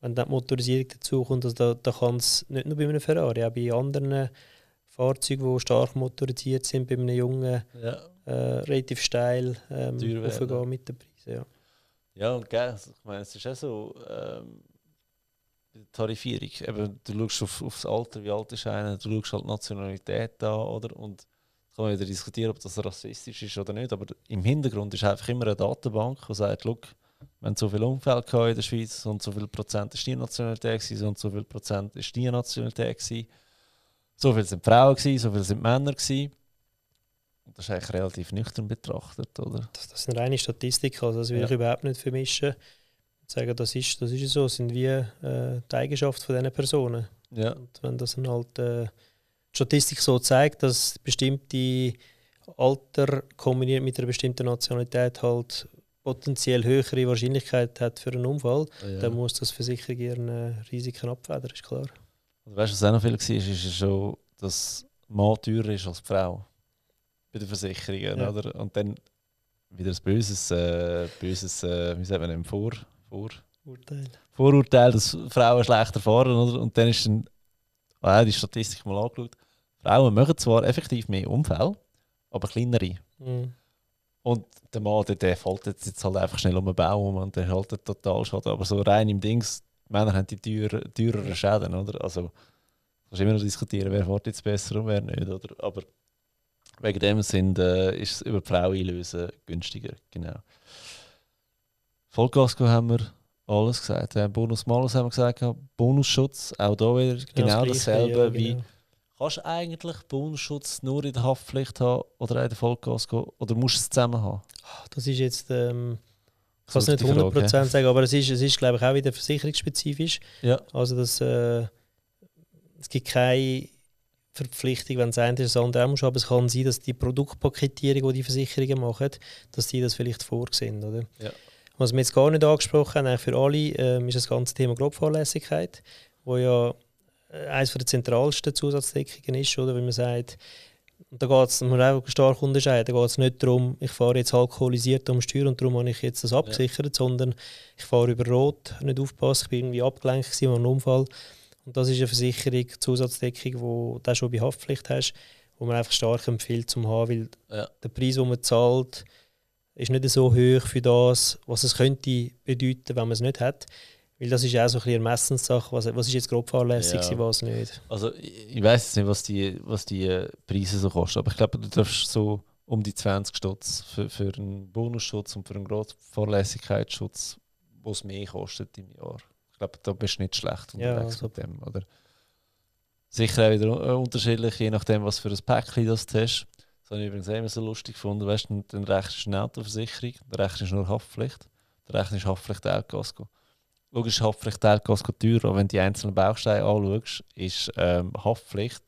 wenn dann die Motorisierung dazu kommt, also da, da kann es nicht nur bei einem Ferrari, auch bei anderen Fahrzeugen, die stark motorisiert sind, bei einem jungen ja. äh, relativ steil ähm, aufgehen mit den Preisen. Ja, ja und gell, also ich meine, es ist auch so, ähm, Tarifierung. Eben, du schaust auf, aufs Alter, wie alt ist einer, du schaust halt Nationalität an, oder? Und kann man wieder diskutieren, ob das rassistisch ist oder nicht. Aber im Hintergrund ist einfach immer eine Datenbank, die sagt, look, wir haben so viele Unfälle in der Schweiz, und so viel Prozent ist die Nationalität gewesen, und so viel Prozent ist die Nationalität gewesen. So viel sind Frauen gewesen, so viel sind Männer gewesen. Das ist eigentlich relativ nüchtern betrachtet, oder? Das, das sind reine Statistiken, also das will ja. ich überhaupt nicht vermischen sagen, das ist, das ist so, sind wie äh, die Eigenschaften von diesen Personen. Ja. Und wenn das dann halt äh, die Statistik so zeigt, dass bestimmte Alter kombiniert mit einer bestimmten Nationalität halt potenziell höhere Wahrscheinlichkeit hat für einen Unfall, ja. dann muss das Versicherung ihren Risiken abfedern, ist klar. Und weißt du, was auch noch viel war, ist, ist schon, dass Mann teurer ist als Frau bei den Versicherungen. Ja. Oder? Und dann wieder ein böses, äh, böses äh, wie sagt man dem, Vor, Vor, Urteil. Vorurteil, dass Frauen schlechter fahren, oder? Und dann ist dann, ah, die Statistik mal angeschaut, Frauen machen zwar effektiv mehr Unfälle, aber kleinere. Mhm. Und der Mann, der, der fällt jetzt halt einfach schnell um den Baum und der hat halt total Schaden. Aber so rein im Dings, die Männer haben die teurer, teureren Schäden, oder? Also, kannst immer noch diskutieren, wer fährt jetzt besser und wer nicht, oder? Aber wegen dem sind, äh, ist es über die Frau einlösen günstiger, genau. Vollgasco haben wir alles gesagt. Äh, Bonus Malus haben wir gesagt, Bonusschutz, auch da wieder genau das Gleiche, dasselbe ja, wie genau. Kannst du eigentlich Bonusschutz nur in der Haftpflicht haben oder auch in der Vollgasco? Oder musst du es zusammen haben? Das ist jetzt, ähm, ich kann es nicht ist die Frage, 100% sagen, aber es ist, es ist glaube ich, auch wieder versicherungsspezifisch. Ja. Also das, äh, es gibt keine Verpflichtung, wenn es eine ist, das andere auch muss. Aber es kann sein, dass die Produktpaketierung, die die Versicherungen machen, dass die das vielleicht vorsehen. Oder? Ja. Was wir jetzt gar nicht angesprochen haben, eigentlich für alle, ähm, ist das ganze Thema Grobfahrlässigkeit, wo ja äh, eines der zentralsten Zusatzdeckungen ist, oder? wenn man sagt, und da geht es, man muss auch stark unterscheiden, da geht es nicht darum, ich fahre jetzt alkoholisiert am Steuer und darum habe ich jetzt das abgesichert, sondern ich fahre über Rot, nicht aufpassen, ich bin irgendwie abgelenkt gewesen, war ein Unfall. Und das ist eine Versicherung, Zusatzdeckung, wo du schon bei Haftpflicht hast, wo man einfach stark empfiehlt zum haben, weil Ja. der Preis, den man zahlt, ist nicht so hoch für das, was es könnte bedeuten, wenn man es nicht hat. Weil das ist auch so ein bisschen Ermessenssache, was, was ist jetzt grob fahrlässig, Ja. ja. was nicht. Also ich, weiß jetzt nicht, was die, was die äh, Preise so kosten, aber ich glaube, du darfst so um die 20 Stutz für, für einen Bonusschutz und für einen Grobfahrlässigkeitsschutz, wo es mehr kostet im Jahr. Ich glaube, da bist du nicht schlecht Ja, unterwegs also- mit dem, oder? Sicher auch wieder äh, unterschiedlich, je nachdem, was für ein Päckchen das du hast. Das habe ich übrigens auch immer so lustig gefunden. Weißt du, dann rechnest du eine Autoversicherung, dann rechnest du nur Haftpflicht, dann rechnest du Haftpflicht Elkasko. Logisch ist Haftpflicht teurer, aber wenn du die einzelnen Bausteine anschaust, ist ähm, Haftpflicht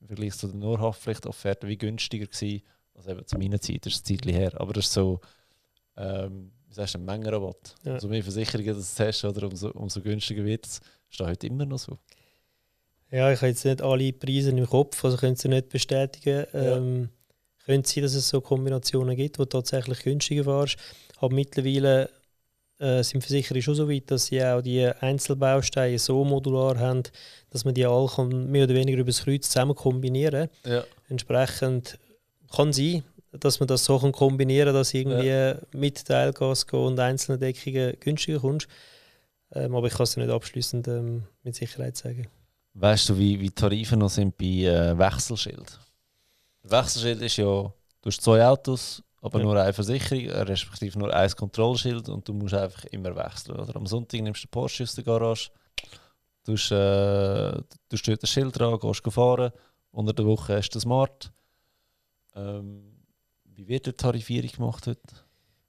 im Vergleich zu der nur Haftpflicht-Offerte wie günstiger gewesen, als eben zu meiner Zeit, das ist ein Zeitchen her. Aber das ist so, ähm, wie sagst du, ein Mengenrabatt. Ja. Umso mehr Versicherungen das du hast, oder, umso, umso günstiger wird es. Ist das heute immer noch so. Ja, ich habe jetzt nicht alle Preise im Kopf, also können sie nicht bestätigen. Ja. Ähm, könnte sein, dass es so Kombinationen gibt, wo du tatsächlich günstiger fährst. Aber mittlerweile äh, sind Versicherer schon so weit, dass sie auch die Einzelbausteine so modular haben, dass man die alle kann mehr oder weniger über das Kreuz zusammen kombinieren kann. Ja. Entsprechend kann sein, dass man das so kann kombinieren kann, dass irgendwie mit Teilgasco und einzelnen Deckungen günstiger kommst. Ähm, aber ich kann es dir nicht abschließend ähm, mit Sicherheit sagen. Weißt du, wie, wie die Tarife noch sind bei äh, Wechselschild? Wechselschild ist ja, du hast zwei Autos, aber Ja. nur eine Versicherung, respektive nur ein Kontrollschild und du musst einfach immer wechseln. Oder? Am Sonntag nimmst du den Porsche aus der Garage, du äh, du dort das Schild dran, gehst fahren, unter der Woche hast du Smart. Ähm, wie wird die Tarifierung gemacht heute?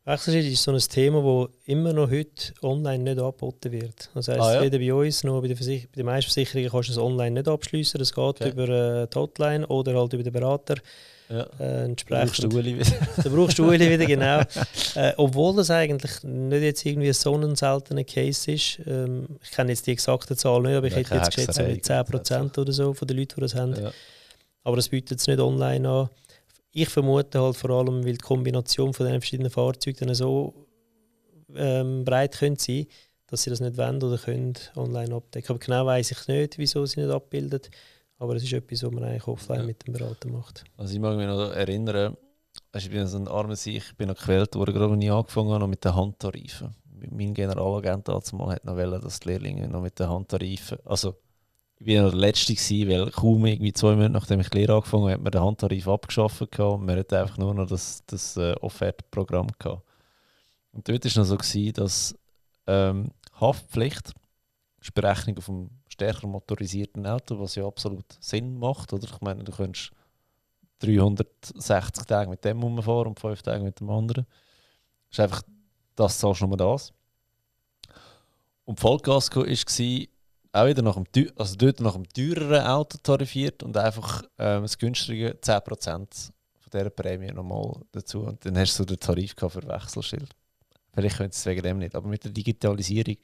Wechselschild ist so ein Thema, das immer noch heute online nicht angeboten wird. Das heisst, Ah, ja? weder bei uns noch bei, der Versich bei den meisten Versicherungen kannst du es online nicht abschließen. Das geht Okay. über äh, die Hotline oder halt über den Berater. Ja. Äh, Brauchst entsprechend. du Uli wieder? Da brauchst du Ueli wieder, genau. Äh, obwohl das eigentlich nicht jetzt irgendwie so ein seltener Case ist. Ähm, ich kenne jetzt die exakte Zahl nicht, aber ich Ja, hätte jetzt geschätzt, Hexerei, mit 10% oder so von den Leuten, die das haben. Ja. Aber das bietet es nicht online an. Ich vermute halt vor allem, weil die Kombination von den verschiedenen Fahrzeugen dann so ähm, breit könnte sein, dass sie das nicht wollen oder können online abdecken. Aber genau weiß ich nicht, wieso sie nicht abbilden. Aber es ist etwas, was man eigentlich offline Ja. mit dem Berater macht. Also ich mag mich noch erinnern, also ich bin so ein armer Sieg, ich bin noch gewählt worden, gerade als ich angefangen habe, noch mit den Handtarifen. Mein Generalagent damals hat noch wollen, dass die Lehrlinge noch mit den Handtarifen, also ich bin ja noch der Letzte gewesen, weil kaum irgendwie zwei Monate nachdem ich die Lehre angefangen habe, hat man den Handtarif abgeschafft gehabt und man hat einfach nur noch das, das äh, Offertprogramm gehabt. Und dort war es noch so, gewesen, dass ähm, Haftpflicht Berechnung auf einem stärker motorisierten Auto, was ja absolut Sinn macht. Oder? Ich meine, du könntest 360 Tage mit dem rumfahren und 5 Tage mit dem anderen. Das ist einfach, das zahlst du nur das. Und Vollgasco war auch wieder nach dem, also dort nach dem teureren Auto tarifiert und einfach ähm, das günstige 10% von dieser Prämie nochmal dazu. Und dann hast du den Tarif für Wechselschild. Vielleicht könntest du es wegen dem nicht, aber mit der Digitalisierung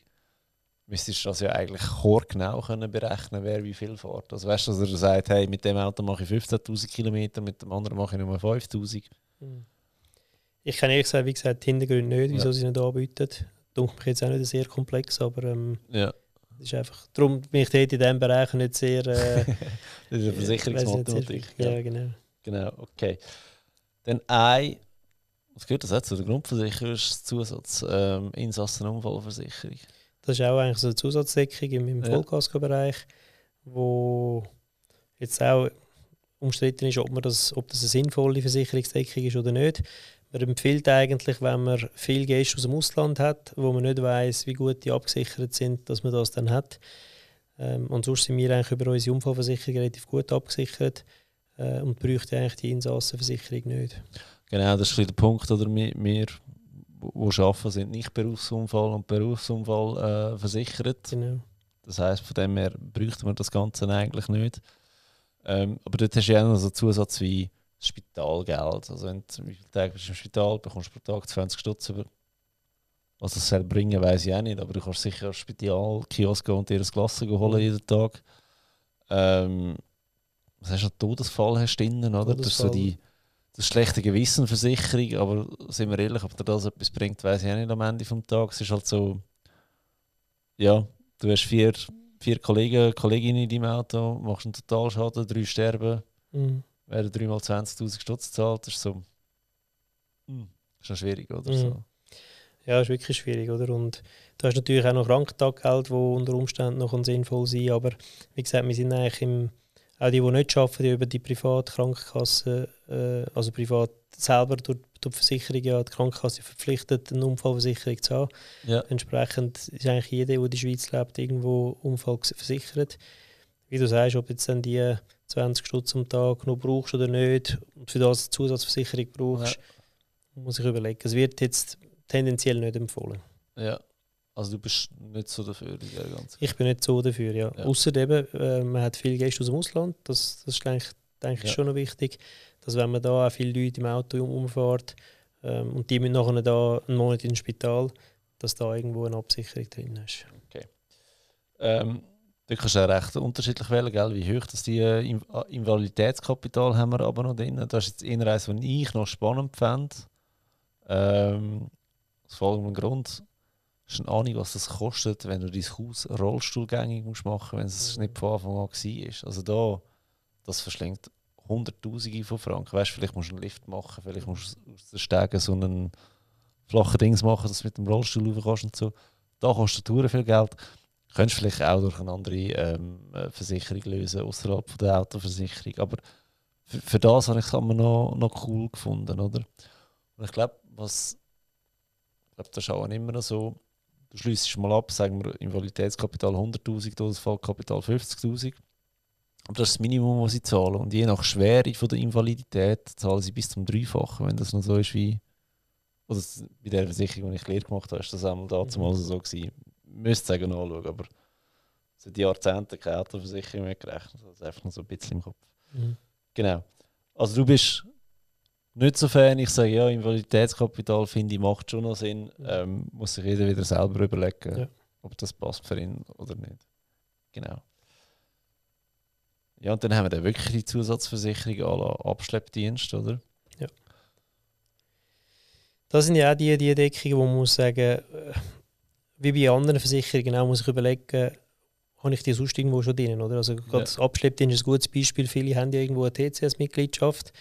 müsstest du das ja eigentlich genau können berechnen, wer wie viel fährt. Also weißt du, dass er sagt, hey, mit dem Auto mache ich 15'000 Kilometer, mit dem anderen mache ich nur 5'000. Ich kann ehrlich gesagt, wie gesagt, die Hintergründe nicht, wieso Ja. sie nicht anbieten. Dunkel mich jetzt auch nicht sehr komplex, aber ähm, Ja. das ist einfach, darum bin ich dort in diesem Bereich nicht sehr... Äh, Das ist eine Versicherungsmathematik. Ja, Ja. genau. Genau, okay. Dann ein, was gehört das auch zu der Grundversicherungszusatz? Ähm, Insassenunfallversicherung. Das ist auch eigentlich so eine Zusatzdeckung im. Vollkaskobereich, wo jetzt auch umstritten ist, ob, man das, ob das eine sinnvolle Versicherungsdeckung ist oder nicht. Man empfiehlt eigentlich, wenn man viele Gäste aus dem Ausland hat, wo man nicht weiß, wie gut die abgesichert sind, dass man das dann hat. Ähm, und sonst sind wir eigentlich über unsere Unfallversicherung relativ gut abgesichert äh, und bräuchten eigentlich die Insassenversicherung nicht. Genau, das ist der Punkt, oder wir, wir wo arbeiten, sind nicht Berufsunfall und Berufsunfall äh, versichert. Genau. Das heisst, von dem her bräuchten wir das Ganze eigentlich nicht. Ähm, aber dort hast du ja noch so einen Zusatz wie Spitalgeld. Also wenn du wie viele Tage bist im Spital, bekommst du pro Tag 20 Stutz über. Was das soll bringen, weiß ich auch nicht. Aber du kannst sicher ins Spitalkiosk gehen und dir ein Glas holen jeden Tag. Ähm, was hast du noch? Todesfall hast du drin, oder? Das ist so Todesfall. die das schlechte Gewissenversicherung, aber sind wir ehrlich, ob dir das etwas bringt, weiß ich auch nicht am Ende des Tages. Es ist halt so, ja, du hast vier, vier Kollegen, Kolleginnen in deinem Auto, machst einen Totalschaden, drei sterben, Mhm. werden dreimal 20'000 Stutz gezahlt, das ist so, hm, ist schon schwierig, oder Mhm. so. Ja, ist wirklich schwierig, oder? Und du hast natürlich auch noch Krankentaggeld, wo unter Umständen noch sinnvoll sein aber wie gesagt, wir sind eigentlich im, auch die, die nicht arbeiten, die über die private Krankenkasse, äh, also privat selber durch, durch die Versicherung, ja, die Krankenkasse verpflichtet, eine Unfallversicherung zu haben. Ja, Entsprechend ist eigentlich jeder, der in der Schweiz lebt, irgendwo unfallversichert. Wie du sagst, ob jetzt dann die 20 Stutz am Tag noch brauchst oder nicht und für das eine Zusatzversicherung brauchst, muss ich überlegen. Es wird jetzt tendenziell nicht empfohlen. ja. Also du bist nicht so dafür, ja, ganz Ich bin nicht so dafür, ja. Ja. Außer eben, äh, man hat viele Gäste aus dem Ausland, das, das ist eigentlich, denke ich Ja. schon noch wichtig, dass wenn man da auch viele Leute im Auto um- umfährt ähm, und die müssen nachher da einen Monat ins Spital, dass da irgendwo eine Absicherung drin ist. Ähm, da kannst du auch recht unterschiedlich wählen, gell? wie hoch das die äh, In äh, Invaliditätskapital haben wir aber noch drin. Das ist jetzt eher eines, was ich noch spannend fände. Ähm, aus folgendem Grund. Hast du eine Ahnung, was das kostet, wenn du dein Haus rollstuhlgängig musst machen wenn es nicht von Anfang an war? Also da, das verschlingt Hunderttausende von Franken. Weißt, vielleicht musst du einen Lift machen, vielleicht musst du aus den Stegen so einen flachen Dings machen, dass du mit dem Rollstuhl rauf kannst und so. Da kostet Touren viel Geld könntest vielleicht auch durch eine andere ähm, äh, Versicherung lösen, außerhalb der Autoversicherung. Aber für, für das habe ich es aber noch, noch cool gefunden, oder? Und ich glaube, was ich glaube, das ist auch immer noch so, du schließt mal ab, sagen wir Invaliditätskapital 100'000, Todesfallkapital 50'000. Aber das ist das Minimum, was sie zahlen. Und je nach Schwere von der Invalidität zahlen sie bis zum Dreifachen, wenn das noch so ist wie oder bei der Versicherung, die ich Lehre gemacht habe, ist das einmal dazu mal so gewesen müsste sagen anschauen, aber seit Jahrzehnten keine Autoversicherung mehr gerechnet. Das ist einfach nur so ein bisschen im Kopf. Genau. Also du bist nicht so Fan, ich sage ja, Invaliditätskapital finde ich macht schon noch Sinn. Ähm, muss sich jeder wieder selber überlegen, Ja. ob das passt für ihn oder nicht. Genau. Ja, und dann haben wir dann wirklich die Zusatzversicherung la Abschleppdienst, oder? Das sind ja auch die, die Deckungen, wo man muss sagen, äh, wie bei anderen Versicherungen auch, muss ich überlegen, habe ich die sonst irgendwo schon drin, oder? Also gerade das Abschleppdienst ist ein gutes Beispiel. Viele haben ja irgendwo eine TCS-Mitgliedschaft,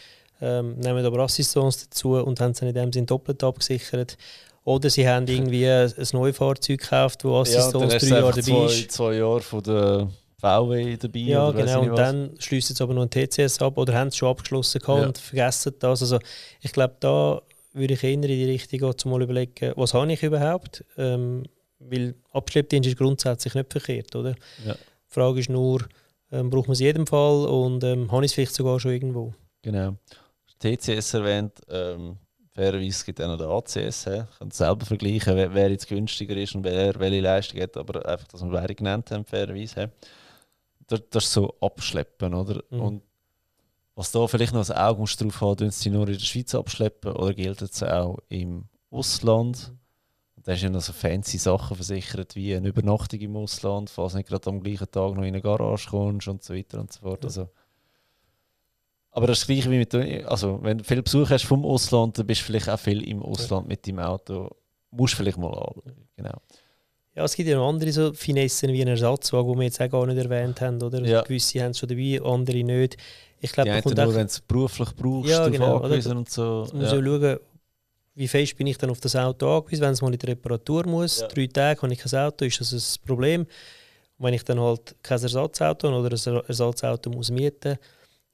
ähm, nehmen aber Assistance dazu und haben sie in dem Sinn doppelt abgesichert. Oder sie haben irgendwie ein, neues Fahrzeug gekauft, wo Assistance drei Jahre dabei zwei, ist. zwei Jahre von der VW dabei. Ja, genau. Und dann schließen sie aber noch ein TCS ab oder haben es schon abgeschlossen gehabt Ja. und vergessen das. Also ich glaube, da würde ich eher in die Richtung gehen, zum mal überlegen, was habe ich überhaupt? Ähm, weil Abschleppdienst ist grundsätzlich nicht verkehrt, oder? Ja. Die Frage ist nur, ähm, braucht man es in jedem Fall und ähm, habe ich es vielleicht sogar schon irgendwo? Genau. TCS erwähnt, ähm, fairerweise gibt es auch noch den ACS. He. Ich kann selber vergleichen, wer, wer jetzt günstiger ist und wer welche Leistung hat, aber einfach, dass wir beide genannt haben, fairerweise. he. Das, das ist so Abschleppen, oder? Mhm. Und was da vielleicht noch ein Auge musst drauf haben, tun sie nur in der Schweiz abschleppen oder gilt es auch im Ausland? Und da du ja noch so fancy Sachen versichert, wie eine Übernachtung im Ausland, falls du nicht gerade am gleichen Tag noch in eine Garage kommst und so weiter und so fort. Also, Aber das ist gleich wie mit, also wenn du viel Besuch hast vom Ausland, dann bist du vielleicht auch viel im Ausland mit deinem Auto. Musst vielleicht mal anschauen. Genau. Ja, es gibt ja noch andere so Finessen wie ein Ersatzwagen, die wir jetzt auch gar nicht erwähnt haben. Oder? Ja. Gewisse haben es schon dabei, andere nicht. Ich glaube, ja, nur, wenn du es beruflich brauchst, ja, genau, angewiesen und so. Musst ja. schauen, wie fest bin ich dann auf das Auto angewiesen, wenn es mal in die Reparatur muss. Ja. Drei Tage habe ich kein Auto, ist das ein Problem. Und wenn ich dann halt kein Ersatzauto oder ein Ersatzauto muss mieten muss,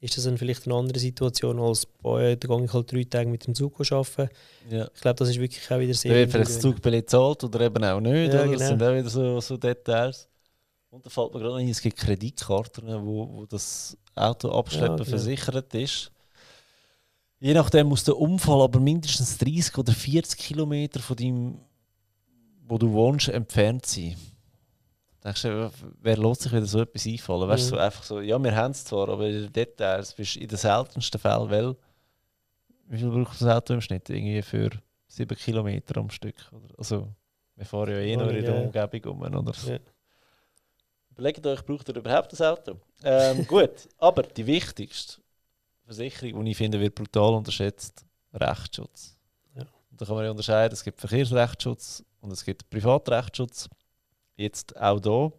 ist das dann vielleicht eine andere Situation als bei da gehe ich halt drei Tage mit dem Zug arbeiten. Ja. Ich glaube, das ist wirklich auch wieder sehr. Wird vielleicht das Zugbillett zahlt oder eben auch nicht. Ja, genau. Das sind auch wieder so, so Details. Und da fällt mir gerade ein, es gibt Kreditkarten, wo, wo das Auto abschleppen ja, genau. versichert ist. Je nachdem muss der Unfall aber mindestens 30 oder 40 Kilometer von dem, wo du wohnst, entfernt sein. Denkst du, wer lässt sich wieder so etwas einfallen? Weißt du, so einfach so, ja, wir haben es zwar, aber in den Details bist in den seltensten Fällen, weil, wie viel braucht das Auto im Schnitt? Irgendwie für 7 Kilometer am Stück. Oder? Also, wir fahren ja eh nur in der Umgebung um. Oder so. Ja. Überlegt euch, braucht ihr überhaupt das Auto? Ähm, gut, aber die wichtigste Versicherung, die ich finde, wird brutal unterschätzt, Rechtsschutz. Ja. Da kann man ja unterscheiden, es gibt Verkehrsrechtsschutz und es gibt Privatrechtsschutz jetzt auch da,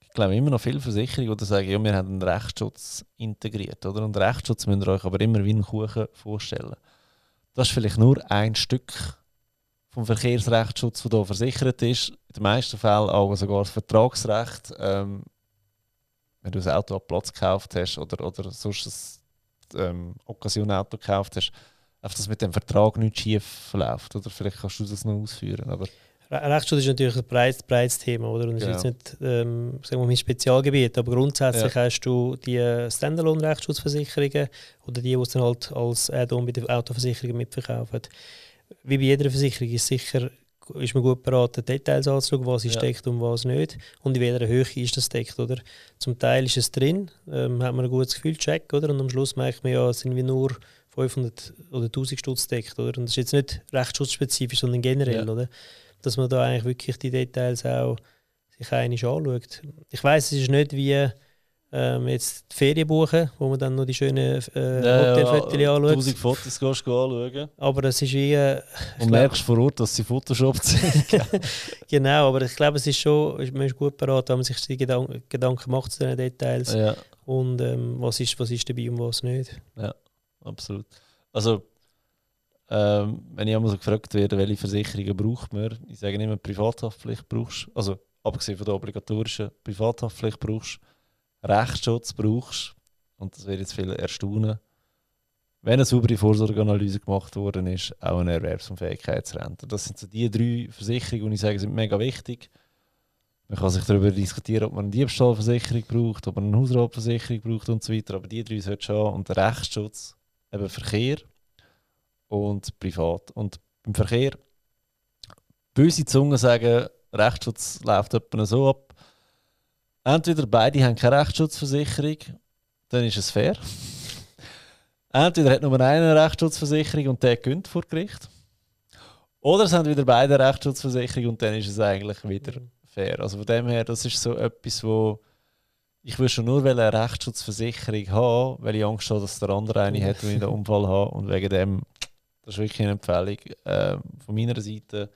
ich glaube immer noch viele Versicherungen, die sagen, ja, wir haben einen Rechtsschutz integriert. Oder? Und Rechtsschutz müsst ihr euch aber immer wie einen Kuchen vorstellen. Das ist vielleicht nur ein Stück vom Verkehrsrechtsschutz, der hier versichert ist. In den meisten Fällen auch sogar das Vertragsrecht. Ähm, wenn du ein Auto ab Platz gekauft hast oder, oder sonst ein ähm, Occasion-Auto gekauft hast, einfach, dass mit dem Vertrag nicht schief verläuft. Oder vielleicht kannst du das noch ausführen. Aber Rechtsschutz ist natürlich ein breites, breites Thema, oder? Und das genau. ist jetzt nicht ähm, sagen wir, mein Spezialgebiet, aber grundsätzlich ja. hast du die Standalone-Rechtsschutzversicherungen oder die, die es dann halt als Add-on bei den Autoversicherungen mitverkaufen. Wie bei jeder Versicherung ist sicher ist man gut beraten, Details anzuschauen, was ist ja. deckt und was nicht. Und in welcher Höhe ist das deckt, oder? Zum Teil ist es drin, ähm, hat man ein gutes Gefühl, check, oder? Und am Schluss merkt man ja, sind wir nur 500 oder 1000 Stutz deckt, oder? Und das ist jetzt nicht rechtsschutzspezifisch, sondern generell, ja. oder? Dass man da eigentlich wirklich die Details auch sich einig anschaut. Ich weiß, es ist nicht wie ähm, jetzt die Ferien buchen, wo man dann noch die schönen äh, ja, Hotelfotos ja, anschaut. 1000 Fotos gehst du anschauen. Aber es ist wie... Äh, Und merkst vor Ort, dass sie Photoshop sind. genau, aber ich glaube, es ist schon, man ist gut beraten, wenn man sich die Gedank Gedanken macht zu diesen Details. Ja. Und ähm, was, ist, was ist dabei und was nicht. Ja, absolut. Also ähm, wenn ich einmal so gefragt werde, welche Versicherungen braucht man, ich sage immer, Privathaftpflicht brauchst also abgesehen von der obligatorischen Privathaftpflicht brauchst, Rechtsschutz brauchst, und das wird jetzt viele erstaunen, wenn eine saubere Vorsorgeanalyse gemacht worden ist, auch eine Erwerbsunfähigkeitsrente. Das sind so die drei Versicherungen, die ich sage, sind mega wichtig. Man kann sich darüber diskutieren, ob man eine Diebstahlversicherung braucht, ob man eine Hausratversicherung braucht und so weiter. Aber die drei sollten schon. Und der Rechtsschutz, eben Verkehr, und privat. Und beim Verkehr, böse Zungen sagen, Rechtsschutz läuft etwa so ab. Entweder beide haben keine Rechtsschutzversicherung, dann ist es fair. Entweder hat nur eine Rechtsschutzversicherung und der gönnt vor Gericht. Oder es haben wieder beide Rechtsschutzversicherung und dann ist es eigentlich wieder fair. Also von dem her, das ist so etwas, wo ich will schon nur eine Rechtsschutzversicherung haben, weil ich Angst habe, dass der andere eine hat, wenn ich einen Unfall habe und wegen dem das ist wirklich eine Empfehlung äh, von meiner Seite.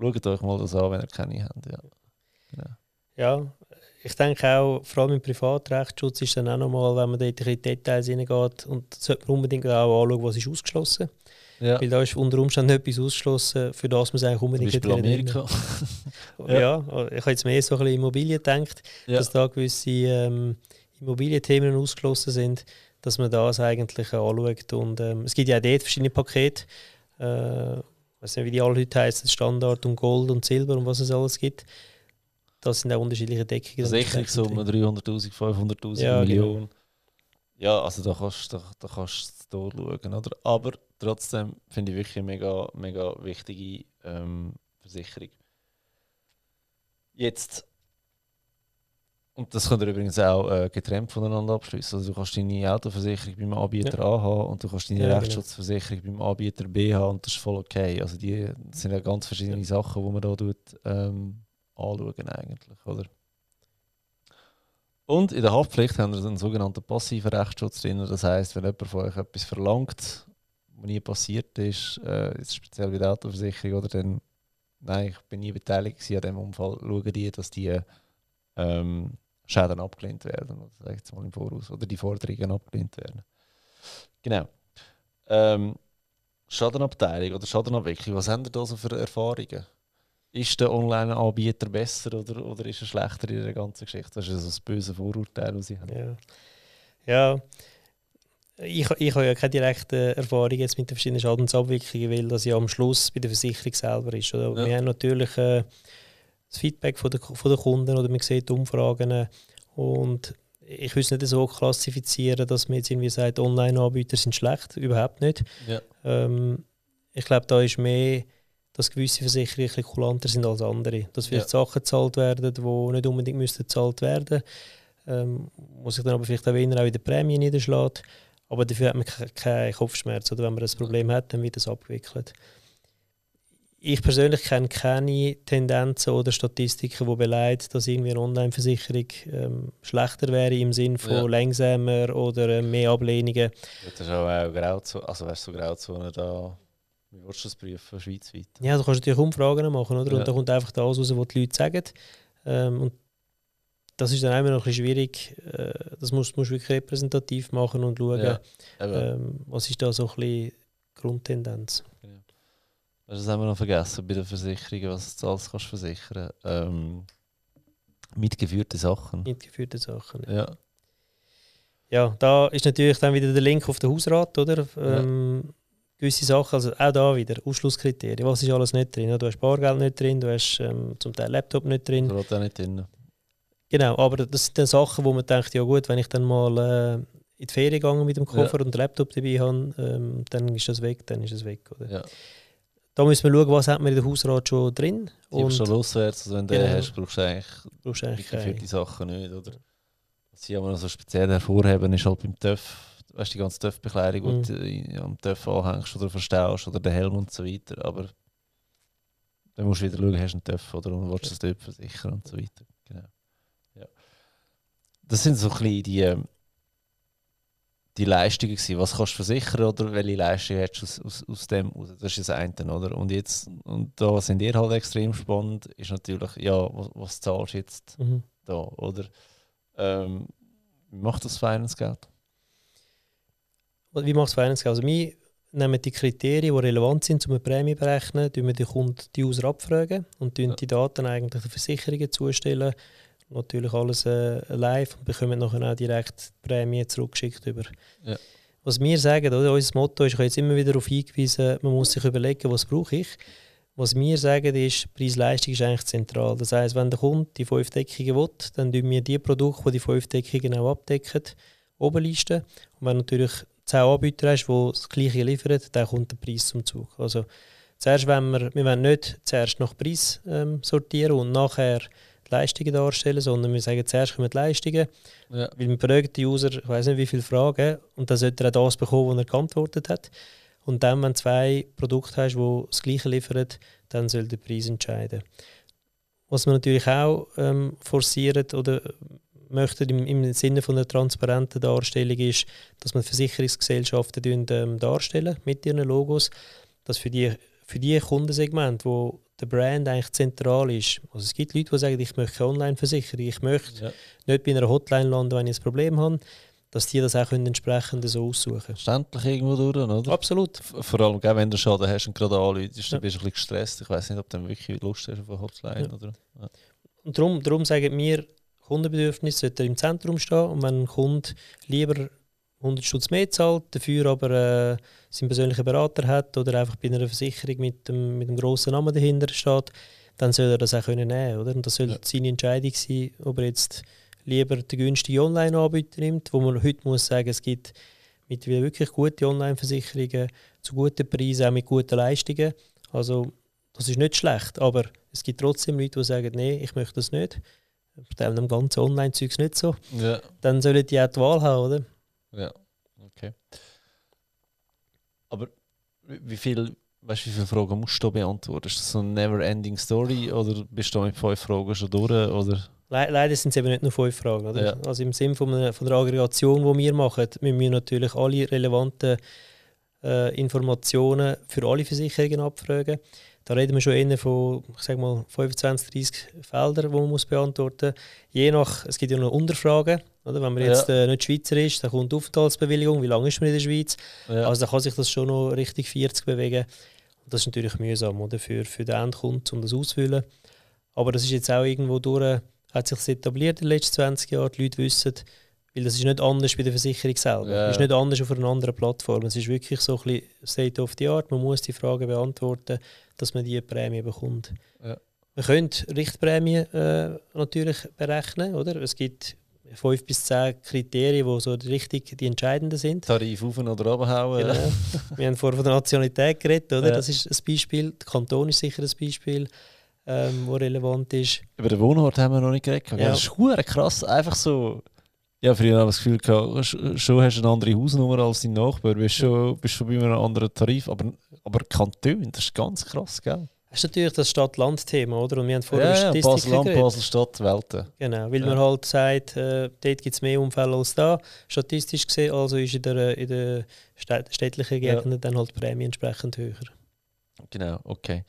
Schaut euch mal das an, wenn ihr keine habt. Ja. Genau. ja, ich denke auch, vor allem im Privatrechtsschutz ist dann auch nochmal, wenn man dort in die Details reingeht, und sollte man unbedingt auch anschauen, was ist ausgeschlossen. Ja. Weil da ist unter Umständen etwas ausgeschlossen, für das man es eigentlich unbedingt Beispiel Amerika. ja. ja. ich habe jetzt mehr so ein bisschen Immobilien gedacht, ja. dass da gewisse ähm, Immobilienthemen ausgeschlossen sind dass man das eigentlich anschaut. Und, ähm, es gibt ja auch dort verschiedene Pakete. Äh, ich weiß nicht, wie die alle heute heißen, Standard und Gold und Silber und was es alles gibt. Das sind auch unterschiedliche Deckungen. Sicherungssumme 300'000, 500'000 ja, Millionen. Genau. Ja, also da kannst du da, da kannst durchschauen. Oder? Aber trotzdem finde ich wirklich eine mega, mega wichtige ähm, Versicherung. Jetzt und das könnt ihr übrigens auch äh, getrennt voneinander abschließen. Also du kannst deine Autoversicherung beim Anbieter ja. A haben und du kannst deine ja, genau. Rechtsschutzversicherung genau. beim Anbieter B haben und das ist voll okay. Also die das sind ja ganz verschiedene ja. Sachen, die man da tut, ähm, anschauen eigentlich, oder? Und in der Haftpflicht haben wir einen sogenannten passiven Rechtsschutz drin. Das heißt, wenn jemand von euch etwas verlangt, was nie passiert ist, äh, jetzt speziell bei der Autoversicherung, oder dann, nein, ich bin nie beteiligt an diesem Unfall, schauen die, dass die ähm, Schäden abgelehnt werden, oder sage ich jetzt mal im Voraus, oder die Forderungen abgelehnt werden. Genau. Ähm, Schadenabteilung oder Schadenabwicklung, was haben ihr da so für Erfahrungen? Ist der Online-Anbieter besser oder, oder ist er schlechter in der ganzen Geschichte? Das ist also das böse Vorurteil, das ich habe. Ja. ja. Ich, ich habe ja keine direkte Erfahrung jetzt mit den verschiedenen Schadensabwicklungen, weil das ja am Schluss bei der Versicherung selber ist. Oder? Ja. Wir haben natürlich äh, das Feedback von der, von der Kunden oder man sieht Umfragen und ich will es nicht so klassifizieren, dass man jetzt irgendwie sagt, Online-Anbieter sind schlecht, überhaupt nicht. Ja. Ähm, ich glaube, da ist mehr, dass gewisse Versicherungen ein kulanter sind als andere. Dass vielleicht ja. Sachen gezahlt werden, die nicht unbedingt müssten gezahlt werden ähm, muss sich dann aber vielleicht auch weniger auch in der Prämie niederschlägt. Aber dafür hat man keinen Kopfschmerz. Oder wenn man das Problem hat, dann wird es abgewickelt ich persönlich kenne keine Tendenzen oder Statistiken, die beleidigen, dass irgendwie eine Online-Versicherung ähm, schlechter wäre im Sinne von ja. langsamer oder äh, mehr Ablehnungen. Das ist auch Grauzone, also wärst du so Grauzone da, wie willst du das prüfen, schweizweit? Ja, du kannst natürlich Umfragen machen, oder? Ja. Und da kommt einfach das raus, was die Leute sagen. Ähm, und das ist dann immer noch ein bisschen schwierig. Äh, das musst du wirklich repräsentativ machen und schauen, ja, ähm, was ist da so ein bisschen Grundtendenz. Das haben wir noch vergessen bei den Versicherungen, was du alles kannst versichern. Ähm, mitgeführte Sachen. Mitgeführte Sachen. Ja. ja. da ist natürlich dann wieder der Link auf den Hausrat, oder? Ähm, ja. Gewisse Sachen, also auch da wieder Ausschlusskriterien. Was ist alles nicht drin? Du hast Bargeld nicht drin, du hast ähm, zum Teil Laptop nicht drin. Das auch nicht drin. Genau, aber das sind dann Sachen, wo man denkt, ja gut, wenn ich dann mal äh, in die Ferien gegangen mit dem Koffer ja. und Laptop dabei habe, ähm, dann ist das weg, dann ist es weg, oder? Ja. Da müssen wir schauen, was hat man in der Hausrat schon drin. Und schon auswärts, also wenn du genau. den hast, brauchst du eigentlich, brauchst eigentlich für die Sachen nicht. Oder? Was sie aber noch so speziell hervorheben, ist halt beim TÜV, weißt, die ganze TÜV-Bekleidung, mhm. die du am TÜV anhängst oder verstaust oder den Helm und so weiter. Aber dann musst du wieder schauen, hast du einen TÜV oder und willst du das dort versichern und so weiter. Genau. Ja. Das sind so ein bisschen die ähm, die Leistungen gewesen. Was kannst du versichern oder welche Leistungen hast du aus, aus, aus dem raus? Das ist das eine, oder? Und jetzt, und da sind ihr halt extrem spannend, ist natürlich, ja, was, was zahlst du jetzt mhm. da, oder? Ähm, wie macht das Finance Geld? Wie macht das Finance Geld? Also wir nehmen die Kriterien, die relevant sind, um eine Prämie zu berechnen, wir die Kunden, die User abfragen und ja. die Daten eigentlich den Versicherungen zustellen natürlich alles äh, live und bekommen nachher auch direkt die Prämie zurückgeschickt über. Ja. Was wir sagen, oder, unser Motto ist, ich habe jetzt immer wieder darauf hingewiesen, man muss sich überlegen, was brauche ich. Was wir sagen ist, Preis-Leistung ist eigentlich zentral. Das heißt, wenn der Kunde die fünf Deckungen will, dann tun wir die Produkte, die die fünf Deckungen auch abdecken, oben listen. Und wenn natürlich zehn Anbieter hast, die das Gleiche liefern, dann kommt der Preis zum Zug. Also zuerst, wenn wir, wir wollen nicht zuerst nach Preis ähm, sortieren und nachher Leistungen darstellen, sondern wir sagen, zuerst kommen die Leistungen, ja. weil wir fragen die User, ich weiß nicht wie viele Fragen, und dann sollte er auch das bekommen, was er geantwortet hat. Und dann, wenn du zwei Produkte hast, die das Gleiche liefern, dann soll der Preis entscheiden. Was wir natürlich auch ähm, forcieren oder möchten im, im Sinne von einer transparenten Darstellung ist, dass man Versicherungsgesellschaften ähm, darstellen mit ihren Logos, dass für die, für die Kundensegmente, wo der Brand eigentlich zentral ist. Also es gibt Leute, die sagen, ich möchte online versichern, ich möchte ja. nicht bei einer Hotline landen, wenn ich ein Problem habe, dass die das auch entsprechend so aussuchen können. Verständlich irgendwo durch, oder? Absolut. Vor allem, wenn du Schaden hast und gerade anläutest, dann bist du ein bisschen gestresst. Ich weiß nicht, ob du wirklich Lust hast auf eine Hotline. Ja. Oder? Ja. Und darum, darum sagen wir, Kundenbedürfnis sollte im Zentrum stehen und wenn ein Kunde lieber 100 Stutz mehr zahlt, dafür aber äh, seinen persönlichen Berater hat oder einfach bei einer Versicherung mit dem, mit dem grossen Namen dahinter steht, dann soll er das auch können nehmen oder? Und das soll ja. seine Entscheidung sein, ob er jetzt lieber den günstigen Online-Anbieter nimmt, wo man heute muss sagen, es gibt mittlerweile wirklich gute Online-Versicherungen zu guten Preisen, auch mit guten Leistungen. Also das ist nicht schlecht, aber es gibt trotzdem Leute, die sagen, nein, ich möchte das nicht. Bei dem ganzen Online-Zeugs nicht so. Ja. Dann sollen die auch die Wahl haben, oder? Ja, okay. Aber wie viel, weißt wie viele Fragen musst du beantworten? Ist das so eine never-ending Story oder bist du mit fünf Fragen schon durch? Oder? Le leider sind es eben nicht nur fünf Fragen. Oder? Ja. Also im Sinne von, einer, von der Aggregation, die wir machen, müssen wir natürlich alle relevanten äh, Informationen für alle Versicherungen abfragen. Da reden wir schon eher von, ich sag mal, 25, 30 Feldern, die man muss beantworten muss. Je nach, es gibt ja noch Unterfragen. Oder? Wenn man Ja. jetzt äh, nicht Schweizer ist, dann kommt die Aufenthaltsbewilligung, wie lange ist man in der Schweiz? Ja. Also da kann sich das schon noch Richtung 40 bewegen. Und das ist natürlich mühsam oder? Für, für den Endkunden, um das auszufüllen. Aber das ist jetzt auch irgendwo durch, hat sich etabliert in den letzten 20 Jahren. Die Leute wissen, weil das ist nicht anders bei der Versicherung selber. Es ist nicht anders auf einer anderen Plattform. Es ist wirklich so ein bisschen State of the Art. Man muss die Fragen beantworten, dass man die Prämie bekommt. Ja. Man könnte Richtprämien äh, natürlich berechnen. Oder? Es gibt fünf bis zehn Kriterien, die so richtig die entscheidenden sind. Tarif auf oder runterhauen. Genau. Wir haben vorhin von der Nationalität geredet, oder? Ja. Das ist ein Beispiel. Der Kanton ist sicher ein Beispiel, ähm, wo relevant ist. Über den Wohnort haben wir noch nicht geredet. Ja. Das ist krass. Einfach so. Ja, früher habe ich das Gefühl gehabt, sch- schon hast du eine andere Hausnummer als dein Nachbar. Bist schon, bist schon bei einem anderen Tarif. Aber, aber Kanton, das ist ganz krass, gell? Das ist natürlich das Stadt-Land-Thema, oder? Und wir haben vorhin Ja, ja, Basel-Land. Basel-Stadt, Welten. Genau, weil Ja. man halt sagt, äh, dort gibt es mehr Unfälle als da, statistisch gesehen. Also ist in der, in der städ- städtlichen Ja. Gegenden dann halt die Prämie entsprechend höher. Genau, okay.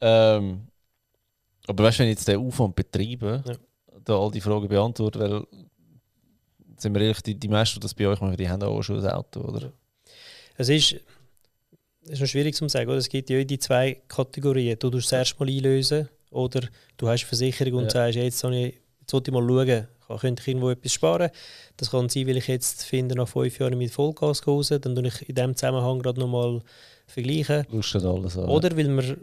Ähm, aber weißt du, wenn ich jetzt den Aufwand betreibe, Ja. da all die Fragen beantworten, weil, sind wir ehrlich, die, die meisten, die das bei euch machen, die haben auch schon ein Auto, oder? Es ist, ist noch schwierig zu sagen, oder? es gibt ja die zwei Kategorien. Du tust es erst mal einlösen oder du hast eine Versicherung und Ja. sagst, jetzt, habe ich, jetzt sollte ich mal schauen, kann- könnte ich irgendwo etwas sparen. Das kann sein, weil ich jetzt finde, nach fünf Jahren mit Vollgas raus, dann tue ich in diesem Zusammenhang gerade nochmal vergleichen. Lustet alles an. Oder weil man